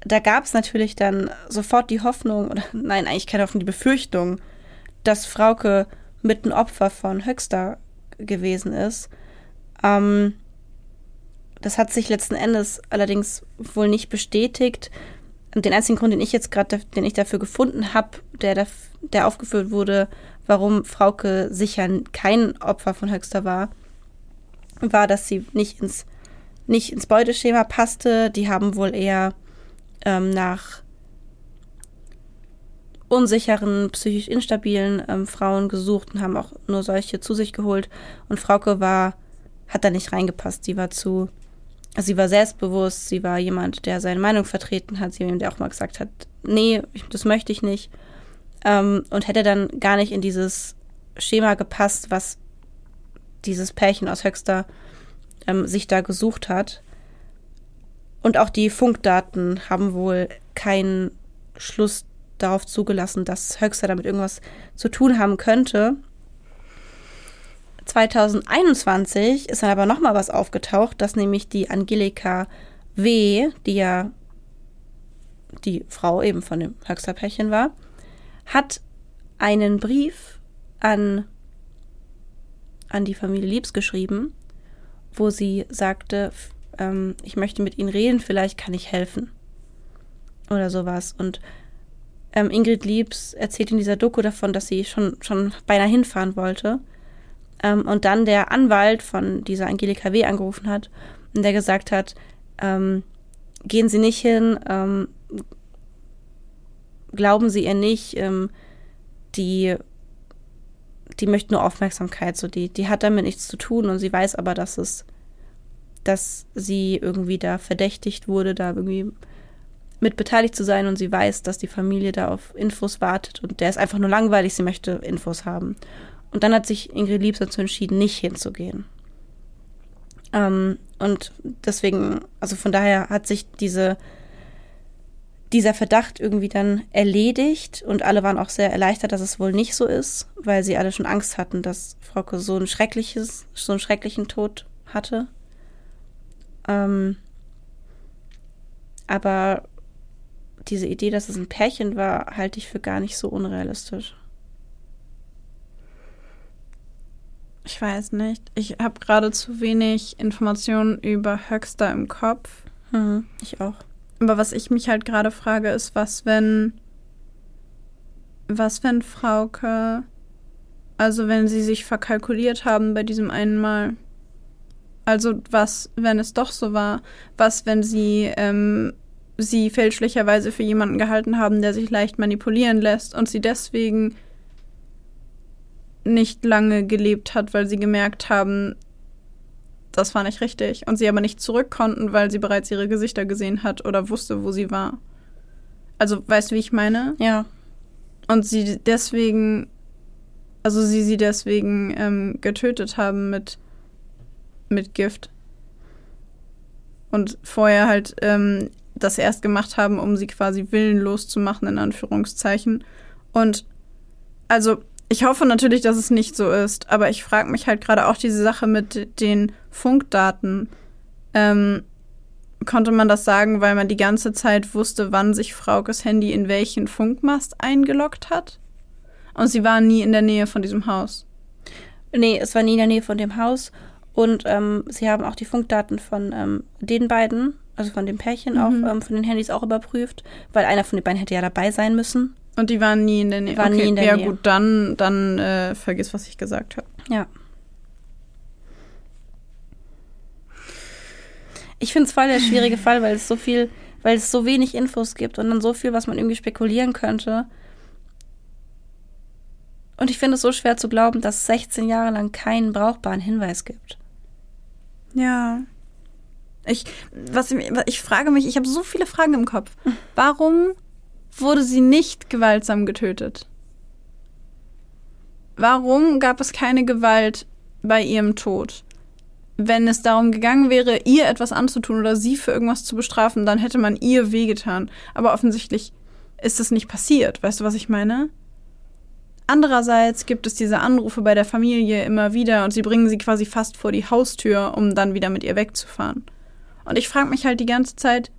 Speaker 1: da gab es natürlich dann sofort die Hoffnung, oder nein, eigentlich keine Hoffnung, die Befürchtung, dass Frauke mit ein Opfer von Höxter gewesen ist. Ähm, das hat sich letzten Endes allerdings wohl nicht bestätigt. Und den einzigen Grund, den ich jetzt gerade, den ich dafür gefunden habe, der, der aufgeführt wurde, warum Frauke sicher kein Opfer von Höxter war, war, dass sie nicht ins, nicht ins Beuteschema passte. Die haben wohl eher ähm, nach unsicheren, psychisch instabilen ähm, Frauen gesucht und haben auch nur solche zu sich geholt. Und Frauke war, hat da nicht reingepasst. Sie war zu, sie war selbstbewusst, sie war jemand, der seine Meinung vertreten hat, sie war der auch mal gesagt hat, nee, das möchte ich nicht. Ähm, und hätte dann gar nicht in dieses Schema gepasst, was dieses Pärchen aus Höxter ähm, sich da gesucht hat. Und auch die Funkdaten haben wohl keinen Schluss darauf zugelassen, dass Höxter damit irgendwas zu tun haben könnte. 2021 ist dann aber nochmal was aufgetaucht, dass nämlich die Angelika W., die ja die Frau eben von dem Höxter-Pärchen war, hat einen Brief an, an die Familie Liebs geschrieben, wo sie sagte, ähm, ich möchte mit ihnen reden, vielleicht kann ich helfen. Oder sowas. Und ähm, Ingrid Liebs erzählt in dieser Doku davon, dass sie schon, schon beinahe hinfahren wollte. Ähm, und dann der Anwalt von dieser Angelika W. angerufen hat und der gesagt hat, ähm, gehen Sie nicht hin, ähm, glauben Sie ihr nicht, ähm, die, die möchte nur Aufmerksamkeit, so die, die hat damit nichts zu tun und sie weiß aber, dass es, dass sie irgendwie da verdächtigt wurde, da irgendwie mit beteiligt zu sein und sie weiß, dass die Familie da auf Infos wartet und der ist einfach nur langweilig, sie möchte Infos haben. Und dann hat sich Ingrid Liebs dazu entschieden, nicht hinzugehen. Ähm, und deswegen, also von daher hat sich diese, dieser Verdacht irgendwie dann erledigt und alle waren auch sehr erleichtert, dass es wohl nicht so ist, weil sie alle schon Angst hatten, dass Frauke so ein schreckliches, so einen schrecklichen Tod hatte. Ähm, aber diese Idee, dass es ein Pärchen war, halte ich für gar nicht so unrealistisch.
Speaker 2: Ich weiß nicht. Ich habe gerade zu wenig Informationen über Höxter im Kopf.
Speaker 1: Mhm, ich auch.
Speaker 2: Aber was ich mich halt gerade frage, ist, was wenn. Was wenn Frauke. Also, wenn sie sich verkalkuliert haben bei diesem einen Mal. Also, was, wenn es doch so war? Was, wenn sie ähm, sie fälschlicherweise für jemanden gehalten haben, der sich leicht manipulieren lässt und sie deswegen nicht lange gelebt hat, weil sie gemerkt haben, das war nicht richtig und sie aber nicht zurück konnten, weil sie bereits ihre Gesichter gesehen hat oder wusste, wo sie war. Also, weißt du, wie ich meine?
Speaker 1: Ja.
Speaker 2: Und sie deswegen, also sie sie deswegen ähm, getötet haben mit, mit Gift. Und vorher halt ähm, das erst gemacht haben, um sie quasi willenlos zu machen, in Anführungszeichen. Und also, ich hoffe natürlich, dass es nicht so ist, aber ich frage mich halt gerade auch diese Sache mit den Funkdaten. Ähm, konnte man das sagen, weil man die ganze Zeit wusste, wann sich Fraukes Handy in welchen Funkmast eingeloggt hat? Und sie war nie in der Nähe von diesem Haus.
Speaker 1: Nee, es war nie in der Nähe von dem Haus. Und ähm, sie haben auch die Funkdaten von ähm, den beiden also von dem Pärchen mhm. auch, ähm, von den Handys auch überprüft, weil einer von den beiden hätte ja dabei sein müssen.
Speaker 2: Und die waren nie in der Nähe.
Speaker 1: Waren okay, nie in der
Speaker 2: ja,
Speaker 1: Nähe.
Speaker 2: gut, dann, dann äh, vergiss, was ich gesagt habe.
Speaker 1: Ja. Ich finde es voll der schwierige Fall, weil es so viel, weil es so wenig Infos gibt und dann so viel, was man irgendwie spekulieren könnte. Und ich finde es so schwer zu glauben, dass es 16 Jahre lang keinen brauchbaren Hinweis gibt.
Speaker 2: Ja. Ich, was, ich frage mich, ich habe so viele Fragen im Kopf. Warum wurde sie nicht gewaltsam getötet? Warum gab es keine Gewalt bei ihrem Tod? Wenn es darum gegangen wäre, ihr etwas anzutun oder sie für irgendwas zu bestrafen, dann hätte man ihr wehgetan. Aber offensichtlich ist es nicht passiert. Weißt du, was ich meine? Andererseits gibt es diese Anrufe bei der Familie immer wieder und sie bringen sie quasi fast vor die Haustür, um dann wieder mit ihr wegzufahren. Und ich frage mich halt die ganze Zeit,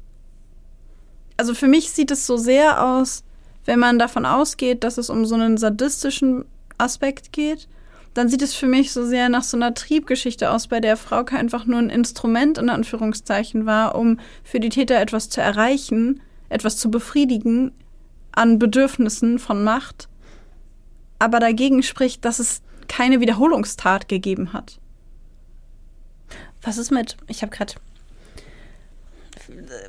Speaker 2: also für mich sieht es so sehr aus, wenn man davon ausgeht, dass es um so einen sadistischen Aspekt geht, dann sieht es für mich so sehr nach so einer Triebgeschichte aus, bei der Frauke einfach nur ein Instrument in Anführungszeichen war, um für die Täter etwas zu erreichen, etwas zu befriedigen an Bedürfnissen von Macht, aber dagegen spricht, dass es keine Wiederholungstat gegeben hat.
Speaker 1: was ist mit, ich habe gerade,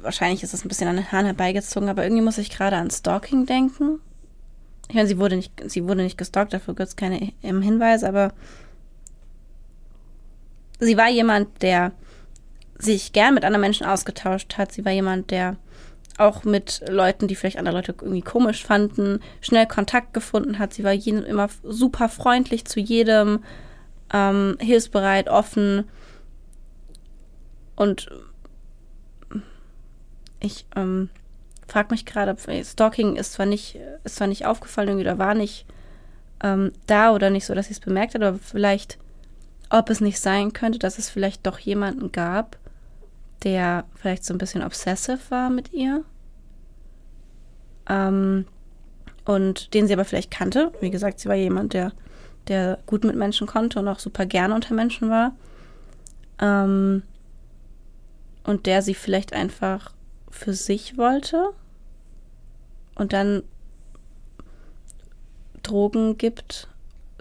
Speaker 1: wahrscheinlich ist es ein bisschen an den Haaren herbeigezogen, aber irgendwie muss ich gerade an Stalking denken. Ich meine, sie wurde nicht, sie wurde nicht gestalkt, dafür gibt es keine im Hinweis, aber sie war jemand, der sich gern mit anderen Menschen ausgetauscht hat. Sie war jemand, der auch mit Leuten, die vielleicht andere Leute irgendwie komisch fanden, schnell Kontakt gefunden hat. Sie war jedem immer super freundlich zu jedem, ähm, hilfsbereit, offen. Und ich ähm, frage mich gerade, Stalking ist zwar nicht, ist zwar nicht aufgefallen oder war nicht ähm, da oder nicht so, dass sie es bemerkt hat, aber vielleicht, ob es nicht sein könnte, dass es vielleicht doch jemanden gab, der vielleicht so ein bisschen obsessive war mit ihr. Ähm, und den sie aber vielleicht kannte. Wie gesagt, sie war jemand, der, der gut mit Menschen konnte und auch super gerne unter Menschen war. Ähm, und der sie vielleicht einfach für sich wollte und dann Drogen gibt,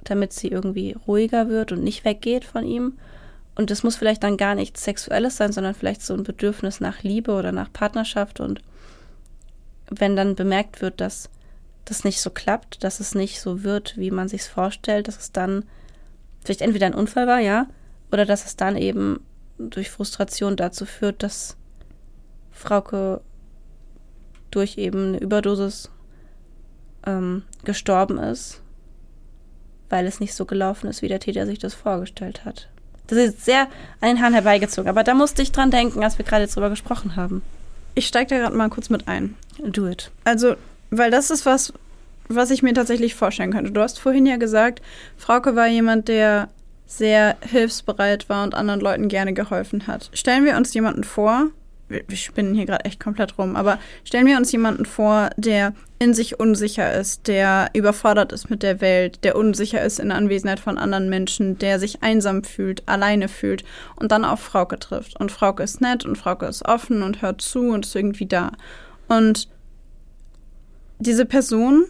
Speaker 1: damit sie irgendwie ruhiger wird und nicht weggeht von ihm. Und das muss vielleicht dann gar nichts Sexuelles sein, sondern vielleicht so ein Bedürfnis nach Liebe oder nach Partnerschaft. Und wenn dann bemerkt wird, dass das nicht so klappt, dass es nicht so wird, wie man sich vorstellt, dass es dann vielleicht entweder ein Unfall war, ja, oder dass es dann eben durch Frustration dazu führt, dass Frauke durch eben eine Überdosis ähm, gestorben ist, weil es nicht so gelaufen ist, wie der Täter sich das vorgestellt hat. Das ist sehr an den Haaren herbeigezogen. Aber da musste ich dran denken, als wir gerade jetzt drüber gesprochen haben.
Speaker 2: Ich steige da gerade mal kurz mit ein.
Speaker 1: Do it.
Speaker 2: Also, weil das ist was, was ich mir tatsächlich vorstellen könnte. Du hast vorhin ja gesagt, Frauke war jemand, der sehr hilfsbereit war und anderen Leuten gerne geholfen hat. Stellen wir uns jemanden vor, wir spinnen hier gerade echt komplett rum, aber stellen wir uns jemanden vor, der in sich unsicher ist, der überfordert ist mit der Welt, der unsicher ist in Anwesenheit von anderen Menschen, der sich einsam fühlt, alleine fühlt und dann auf Frauke trifft. Und Frauke ist nett und Frauke ist offen und hört zu und ist irgendwie da. Und diese Person,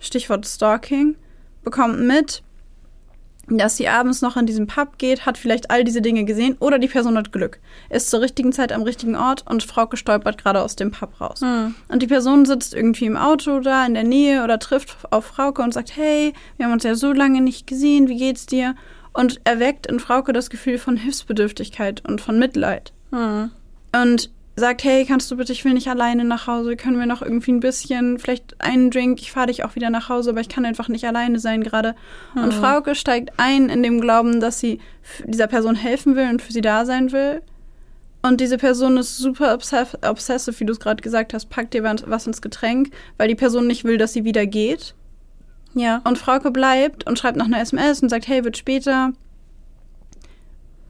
Speaker 2: Stichwort Stalking, bekommt mit, dass sie abends noch an diesem Pub geht, hat vielleicht all diese Dinge gesehen oder die Person hat Glück, ist zur richtigen Zeit am richtigen Ort und Frauke stolpert gerade aus dem Pub raus. Mhm. Und die Person sitzt irgendwie im Auto da in der Nähe oder trifft auf Frauke und sagt, hey, wir haben uns ja so lange nicht gesehen, wie geht's dir? Und erweckt in Frauke das Gefühl von Hilfsbedürftigkeit und von Mitleid. Mhm. Und sagt, hey, kannst du bitte, ich will nicht alleine nach Hause, können wir noch irgendwie ein bisschen, vielleicht einen Drink, ich fahre dich auch wieder nach Hause, aber ich kann einfach nicht alleine sein gerade. Mhm. Und Frauke steigt ein in dem Glauben, dass sie dieser Person helfen will und für sie da sein will. Und diese Person ist super obsessive, wie du es gerade gesagt hast, packt dir was ins Getränk, weil die Person nicht will, dass sie wieder geht. Ja. Und Frauke bleibt und schreibt noch eine SMS und sagt, hey, wird später.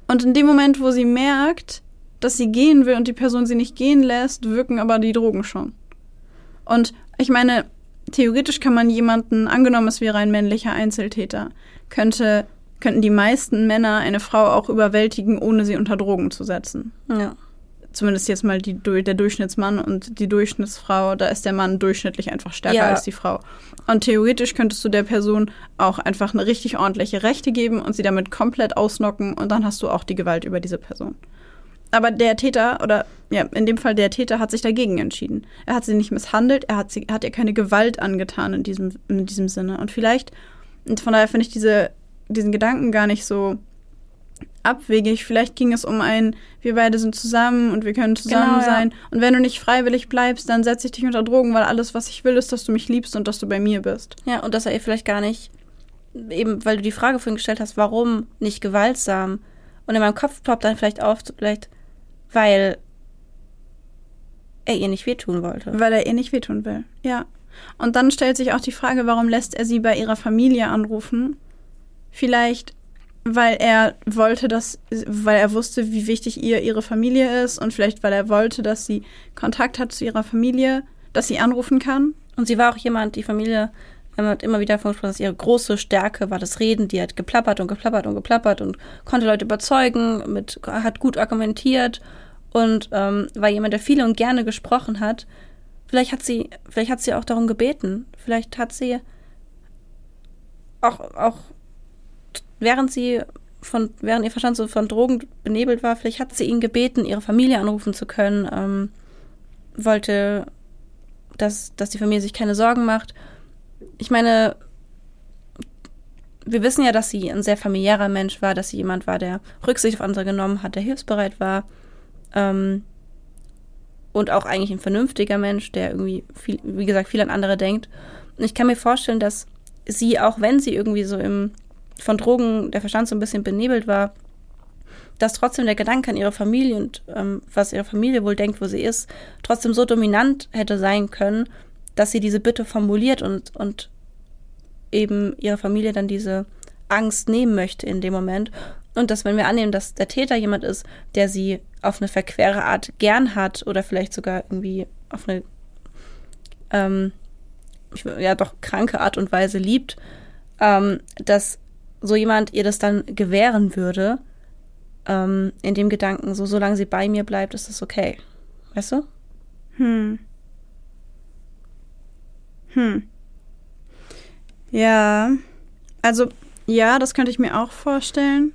Speaker 2: Und in dem Moment, wo sie merkt, dass sie gehen will und die Person sie nicht gehen lässt, wirken aber die Drogen schon. Und ich meine, theoretisch kann man jemanden, angenommen es wäre ein männlicher Einzeltäter, könnte, könnten die meisten Männer eine Frau auch überwältigen, ohne sie unter Drogen zu setzen. Ja. Zumindest jetzt mal die, der Durchschnittsmann und die Durchschnittsfrau, da ist der Mann durchschnittlich einfach stärker ja. als die Frau. Und theoretisch könntest du der Person auch einfach eine richtig ordentliche Rechte geben und sie damit komplett ausnocken und dann hast du auch die Gewalt über diese Person aber der Täter, oder ja, in dem Fall der Täter, hat sich dagegen entschieden. Er hat sie nicht misshandelt, er hat, sie, hat ihr keine Gewalt angetan in diesem, in diesem Sinne. Und vielleicht, und von daher finde ich diese, diesen Gedanken gar nicht so abwegig. Vielleicht ging es um ein, wir beide sind zusammen und wir können zusammen genau, sein. Ja. Und wenn du nicht freiwillig bleibst, dann setze ich dich unter Drogen, weil alles, was ich will, ist, dass du mich liebst und dass du bei mir bist.
Speaker 1: Ja, und dass er ihr vielleicht gar nicht, eben weil du die Frage vorhin gestellt hast, warum nicht gewaltsam? Und in meinem Kopf ploppt dann vielleicht auf, vielleicht, weil er ihr nicht wehtun wollte.
Speaker 2: Weil er ihr nicht wehtun will, ja. Und dann stellt sich auch die Frage, warum lässt er sie bei ihrer Familie anrufen? Vielleicht, weil er wollte, dass, weil er wusste, wie wichtig ihr ihre Familie ist und vielleicht, weil er wollte, dass sie Kontakt hat zu ihrer Familie, dass sie anrufen kann.
Speaker 1: Und sie war auch jemand, die Familie hat immer wieder davon gesprochen, dass ihre große Stärke war das Reden. Die hat geplappert und geplappert und geplappert und konnte Leute überzeugen, mit, hat gut argumentiert und ähm, war jemand, der viele und gerne gesprochen hat. Vielleicht hat sie, vielleicht hat sie auch darum gebeten. Vielleicht hat sie auch, auch während sie von, während ihr Verstand so von Drogen benebelt war, vielleicht hat sie ihn gebeten, ihre Familie anrufen zu können, ähm, wollte, dass, dass die Familie sich keine Sorgen macht. Ich meine, wir wissen ja, dass sie ein sehr familiärer Mensch war, dass sie jemand war, der Rücksicht auf andere genommen hat, der hilfsbereit war. Ähm, und auch eigentlich ein vernünftiger Mensch, der irgendwie, viel, wie gesagt, viel an andere denkt. Und ich kann mir vorstellen, dass sie, auch wenn sie irgendwie so im, von Drogen der Verstand so ein bisschen benebelt war, dass trotzdem der Gedanke an ihre Familie und ähm, was ihre Familie wohl denkt, wo sie ist, trotzdem so dominant hätte sein können, dass sie diese Bitte formuliert und, und eben ihrer Familie dann diese Angst nehmen möchte in dem Moment. Und dass, wenn wir annehmen, dass der Täter jemand ist, der sie auf eine verquere Art gern hat oder vielleicht sogar irgendwie auf eine, ähm, ja, doch kranke Art und Weise liebt, ähm, dass so jemand ihr das dann gewähren würde, ähm, in dem Gedanken, so solange sie bei mir bleibt, ist das okay. Weißt du?
Speaker 2: Hm. Hm. Ja, also ja, das könnte ich mir auch vorstellen.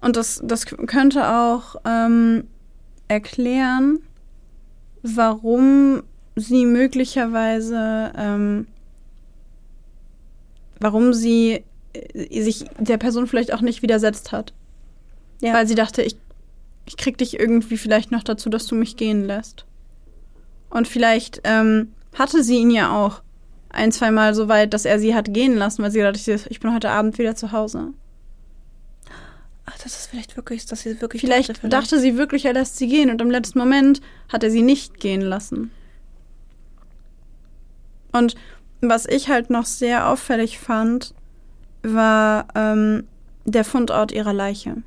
Speaker 2: Und das, das könnte auch ähm, erklären, warum sie möglicherweise, ähm, warum sie äh, sich der Person vielleicht auch nicht widersetzt hat. Ja. Weil sie dachte, ich, ich krieg dich irgendwie vielleicht noch dazu, dass du mich gehen lässt. Und vielleicht ähm, hatte sie ihn ja auch ein, zwei Mal so weit, dass er sie hat gehen lassen, weil sie gedacht hat, ich bin heute Abend wieder zu Hause.
Speaker 1: Ach, das ist vielleicht wirklich, dass sie wirklich
Speaker 2: vielleicht dachte, vielleicht dachte sie wirklich, er lässt sie gehen und im letzten Moment hat er sie nicht gehen lassen. Und was ich halt noch sehr auffällig fand, war ähm, der Fundort ihrer Leiche.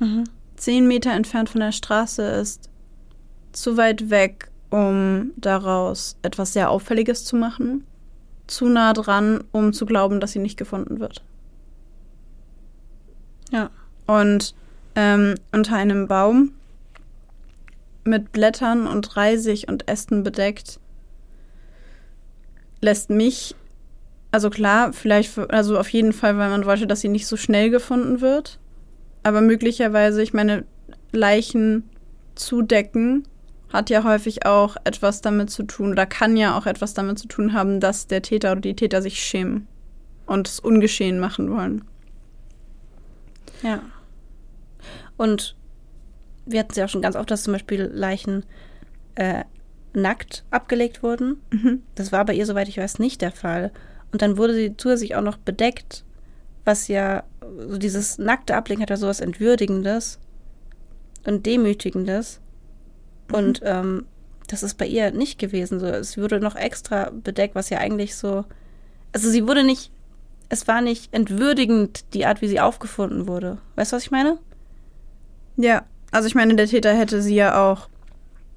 Speaker 2: Mhm. Zehn Meter entfernt von der Straße ist zu weit weg, um daraus etwas sehr Auffälliges zu machen zu nah dran, um zu glauben, dass sie nicht gefunden wird. Ja. Und ähm, unter einem Baum mit Blättern und Reisig und Ästen bedeckt, lässt mich, also klar, vielleicht, also auf jeden Fall, weil man wollte, dass sie nicht so schnell gefunden wird. Aber möglicherweise, ich meine, Leichen zudecken hat ja häufig auch etwas damit zu tun oder kann ja auch etwas damit zu tun haben, dass der Täter oder die Täter sich schämen und es ungeschehen machen wollen.
Speaker 1: Ja. Und wir hatten es ja auch schon ganz oft, dass zum Beispiel Leichen äh, nackt abgelegt wurden. Mhm. Das war bei ihr, soweit ich weiß, nicht der Fall. Und dann wurde sie zusätzlich auch noch bedeckt, was ja so dieses nackte Ablegen hat ja sowas Entwürdigendes und Demütigendes. Und ähm, das ist bei ihr nicht gewesen. So, es wurde noch extra bedeckt, was ja eigentlich so. Also sie wurde nicht. Es war nicht entwürdigend, die Art, wie sie aufgefunden wurde. Weißt du, was ich meine?
Speaker 2: Ja, also ich meine, der Täter hätte sie ja auch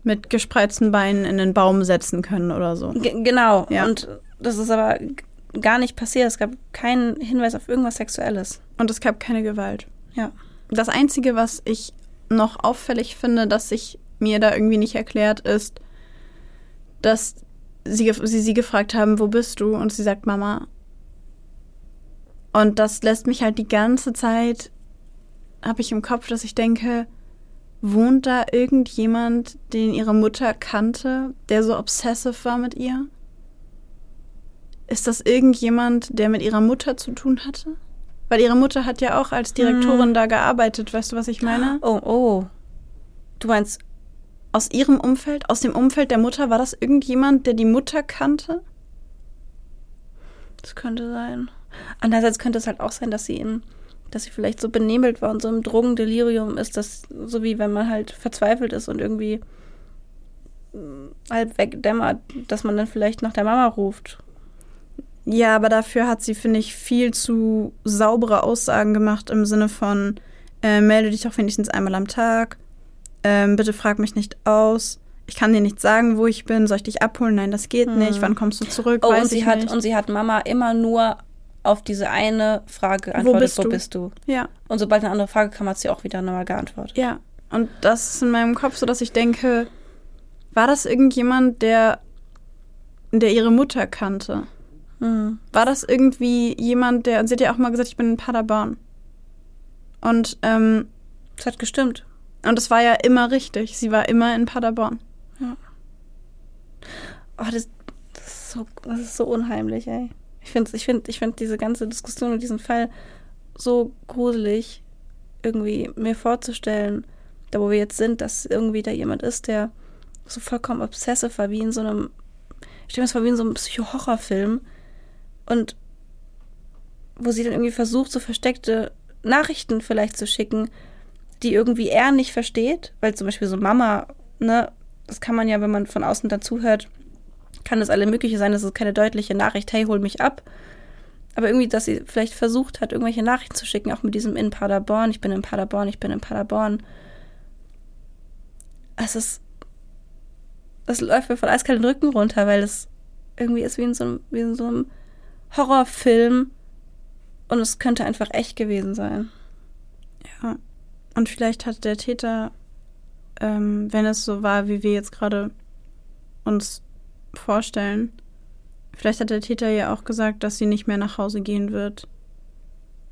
Speaker 2: mit gespreizten Beinen in den Baum setzen können oder so.
Speaker 1: G genau. Ja. Und das ist aber gar nicht passiert. Es gab keinen Hinweis auf irgendwas Sexuelles.
Speaker 2: Und es gab keine Gewalt. Ja. Das Einzige, was ich noch auffällig finde, dass sich mir da irgendwie nicht erklärt, ist, dass sie, sie sie gefragt haben, wo bist du? Und sie sagt Mama. Und das lässt mich halt die ganze Zeit, habe ich im Kopf, dass ich denke, wohnt da irgendjemand, den ihre Mutter kannte, der so obsessive war mit ihr? Ist das irgendjemand, der mit ihrer Mutter zu tun hatte? Weil ihre Mutter hat ja auch als Direktorin hm. da gearbeitet, weißt du, was ich meine?
Speaker 1: Oh, oh. Du meinst
Speaker 2: aus ihrem Umfeld, aus dem Umfeld der Mutter, war das irgendjemand, der die Mutter kannte?
Speaker 1: Das könnte sein. Andererseits könnte es halt auch sein, dass sie in, dass sie vielleicht so benebelt war und so im Drogendelirium ist, dass, so wie wenn man halt verzweifelt ist und irgendwie mm, halb wegdämmert, dass man dann vielleicht nach der Mama ruft.
Speaker 2: Ja, aber dafür hat sie, finde ich, viel zu saubere Aussagen gemacht im Sinne von, äh, melde dich doch wenigstens einmal am Tag ähm, bitte frag mich nicht aus. Ich kann dir nicht sagen, wo ich bin. Soll ich dich abholen? Nein, das geht hm. nicht. Wann kommst du zurück?
Speaker 1: Oh, Weiß und sie hat nicht. und sie hat Mama immer nur auf diese eine Frage geantwortet, wo bist, wo du? bist du? Ja. Und sobald eine andere Frage kam, hat sie auch wieder nochmal geantwortet.
Speaker 2: Ja. Und das ist in meinem Kopf so, dass ich denke, war das irgendjemand, der, der ihre Mutter kannte? Hm. War das irgendwie jemand, der, und sie hat ja auch mal gesagt, ich bin in Paderborn. Und ähm,
Speaker 1: Es hat gestimmt.
Speaker 2: Und es war ja immer richtig. Sie war immer in Paderborn.
Speaker 1: Oh, das, das, ist, so, das ist so unheimlich, ey. Ich finde ich find, ich find diese ganze Diskussion und diesen Fall so gruselig, irgendwie mir vorzustellen, da wo wir jetzt sind, dass irgendwie da jemand ist, der so vollkommen obsessive war, wie in so einem, ich stelle mir das vor, wie in so einem Psycho-Horrorfilm. Und wo sie dann irgendwie versucht, so versteckte Nachrichten vielleicht zu schicken, die irgendwie er nicht versteht, weil zum Beispiel so Mama, ne, das kann man ja, wenn man von außen dazuhört, kann das alle mögliche sein, das ist keine deutliche Nachricht, hey, hol mich ab. Aber irgendwie, dass sie vielleicht versucht hat, irgendwelche Nachrichten zu schicken, auch mit diesem in Paderborn, ich bin in Paderborn, ich bin in Paderborn. Es ist, das läuft mir von eiskalt den Rücken runter, weil es irgendwie ist wie in so einem, wie in so einem Horrorfilm und es könnte einfach echt gewesen sein.
Speaker 2: Ja. Und vielleicht hat der Täter, ähm, wenn es so war, wie wir jetzt gerade uns vorstellen, vielleicht hat der Täter ja auch gesagt, dass sie nicht mehr nach Hause gehen wird.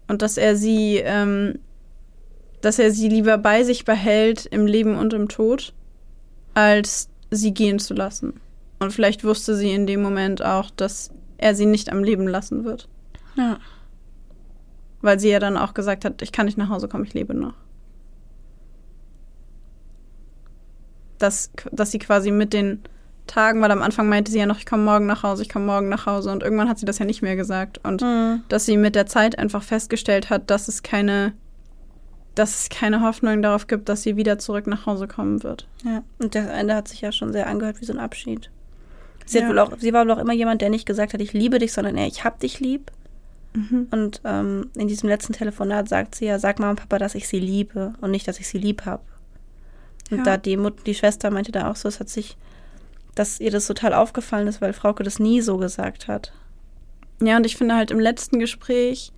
Speaker 2: Und dass er sie, ähm, dass er sie lieber bei sich behält im Leben und im Tod, als sie gehen zu lassen. Und vielleicht wusste sie in dem Moment auch, dass er sie nicht am Leben lassen wird.
Speaker 1: Ja.
Speaker 2: Weil sie ja dann auch gesagt hat, ich kann nicht nach Hause kommen, ich lebe noch. Dass, dass sie quasi mit den Tagen, weil am Anfang meinte sie ja noch, ich komme morgen nach Hause, ich komme morgen nach Hause. Und irgendwann hat sie das ja nicht mehr gesagt. Und
Speaker 1: Mhm.
Speaker 2: dass sie mit der Zeit einfach festgestellt hat, dass es keine, dass es keine Hoffnung darauf gibt, dass sie wieder zurück nach Hause kommen wird.
Speaker 1: Ja. Und das Ende hat sich ja schon sehr angehört wie so ein Abschied. Sie,
Speaker 2: Ja.
Speaker 1: wohl auch, sie war wohl auch immer jemand, der nicht gesagt hat, ich liebe dich, sondern eher, ich hab dich lieb. Und ähm, in diesem letzten Telefonat sagt sie ja, sag Mama und Papa, dass ich sie liebe und nicht, dass ich sie lieb habe. Und
Speaker 2: Ja.
Speaker 1: da die, Mut die Schwester meinte da auch so, es hat sich, dass ihr das total aufgefallen ist, weil Frauke das nie so gesagt hat.
Speaker 2: Ja, und ich finde halt im letzten Gespräch,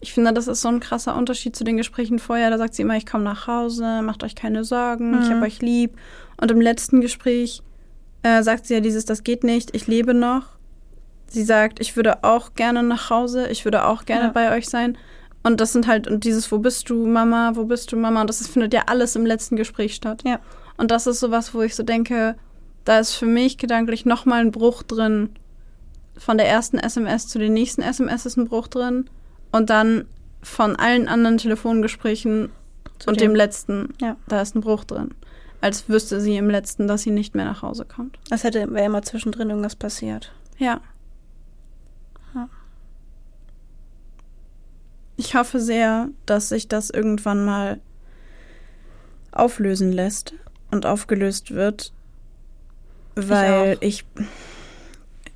Speaker 2: ich finde, das ist so ein krasser Unterschied zu den Gesprächen vorher. Da sagt sie immer, ich komme nach Hause, macht euch keine Sorgen, ich
Speaker 1: Mhm.
Speaker 2: habe euch lieb. Und im letzten Gespräch äh, sagt sie ja dieses, das geht nicht, ich lebe noch. Sie sagt, ich würde auch gerne nach Hause, ich würde auch gerne
Speaker 1: Ja.
Speaker 2: bei euch sein. Und das sind halt, und dieses, wo bist du, Mama, wo bist du, Mama? Und das ist, findet ja alles im letzten Gespräch statt.
Speaker 1: Ja.
Speaker 2: Und das ist sowas, wo ich so denke, da ist für mich gedanklich nochmal ein Bruch drin. Von der ersten SMS zu den nächsten SMS ist ein Bruch drin. Und dann von allen anderen Telefongesprächen
Speaker 1: Zu
Speaker 2: und
Speaker 1: dem-
Speaker 2: dem letzten,
Speaker 1: Ja.
Speaker 2: da ist ein Bruch drin. Als wüsste sie im letzten, dass sie nicht mehr nach Hause kommt.
Speaker 1: Es hätte, wäre immer zwischendrin irgendwas passiert.
Speaker 2: Ja. Ich hoffe sehr, dass sich das irgendwann mal auflösen lässt und aufgelöst wird, weil
Speaker 1: auch.
Speaker 2: ich,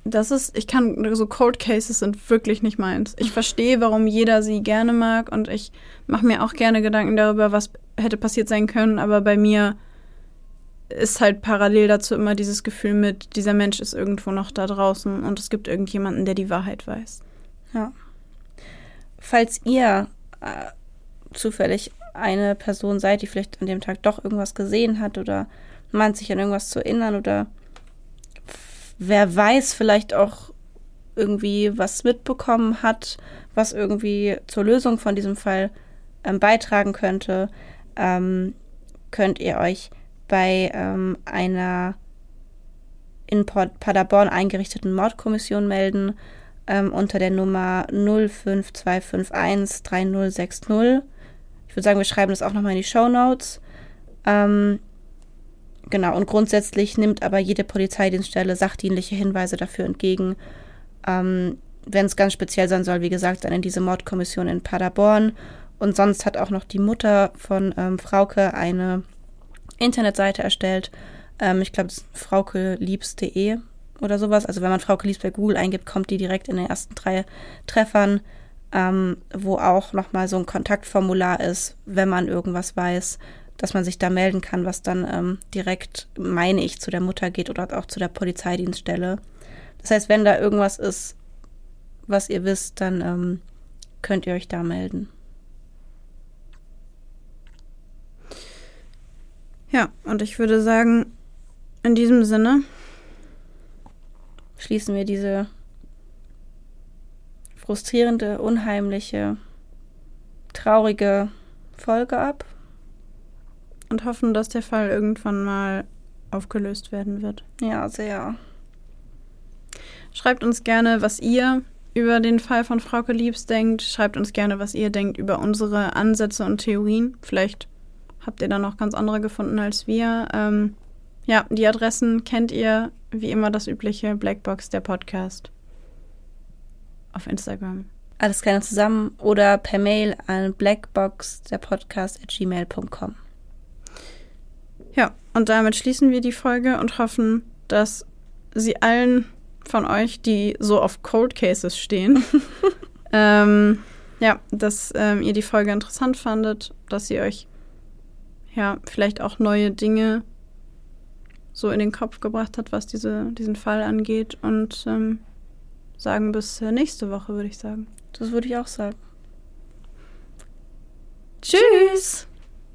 Speaker 2: das ist, ich kann, so Cold Cases sind wirklich nicht meins. Ich verstehe, warum jeder sie gerne mag und ich mache mir auch gerne Gedanken darüber, was hätte passiert sein können, aber bei mir ist halt parallel dazu immer dieses Gefühl mit, dieser Mensch ist irgendwo noch da draußen und es gibt irgendjemanden, der die Wahrheit weiß.
Speaker 1: Ja. Falls ihr äh, zufällig eine Person seid, die vielleicht an dem Tag doch irgendwas gesehen hat oder meint sich an irgendwas zu erinnern oder wer weiß, vielleicht auch irgendwie was mitbekommen hat, was irgendwie zur Lösung von diesem Fall ähm, beitragen könnte, ähm, könnt ihr euch bei ähm, einer in Paderborn eingerichteten Mordkommission melden ähm, unter der Nummer 05251 3060. Ich würde sagen, wir schreiben das auch nochmal in die Show Notes. Ähm, genau, und grundsätzlich nimmt aber jede Polizeidienststelle sachdienliche Hinweise dafür entgegen. Ähm, Wenn es ganz speziell sein soll, wie gesagt, dann in diese Mordkommission in Paderborn. Und sonst hat auch noch die Mutter von ähm, Frauke eine Internetseite erstellt. Ähm, ich glaube, fraukeliebs.de oder sowas. Also wenn man Frauke Liebs bei Google eingibt, kommt die direkt in den ersten drei Treffern, ähm, wo auch nochmal so ein Kontaktformular ist, wenn man irgendwas weiß, dass man sich da melden kann, was dann ähm, direkt, meine ich, zu der Mutter geht oder auch zu der Polizeidienststelle. Das heißt, wenn da irgendwas ist, was ihr wisst, dann ähm, könnt ihr euch da melden.
Speaker 2: Ja, und ich würde sagen, in diesem Sinne,
Speaker 1: Schließen wir diese frustrierende, unheimliche, traurige Folge ab.
Speaker 2: Und hoffen, dass der Fall irgendwann mal aufgelöst werden wird.
Speaker 1: Ja, sehr.
Speaker 2: Schreibt uns gerne, was ihr über den Fall von Frauke Liebs denkt. Schreibt uns gerne, was ihr denkt über unsere Ansätze und Theorien. Vielleicht habt ihr da noch ganz andere gefunden als wir. Ähm, ja, die Adressen kennt ihr. Wie immer das übliche Blackbox der Podcast auf Instagram.
Speaker 1: Alles gerne zusammen oder per Mail an blackbox der Podcast at gmail.com.
Speaker 2: Ja, und damit schließen wir die Folge und hoffen, dass sie allen von euch, die so auf Cold Cases stehen, ähm, ja, dass ähm, ihr die Folge interessant fandet, dass sie euch ja vielleicht auch neue Dinge so in den Kopf gebracht hat, was diese, diesen Fall angeht. Und ähm, sagen bis äh, nächste Woche, würde ich sagen.
Speaker 1: Das würde ich auch sagen.
Speaker 2: Tschüss.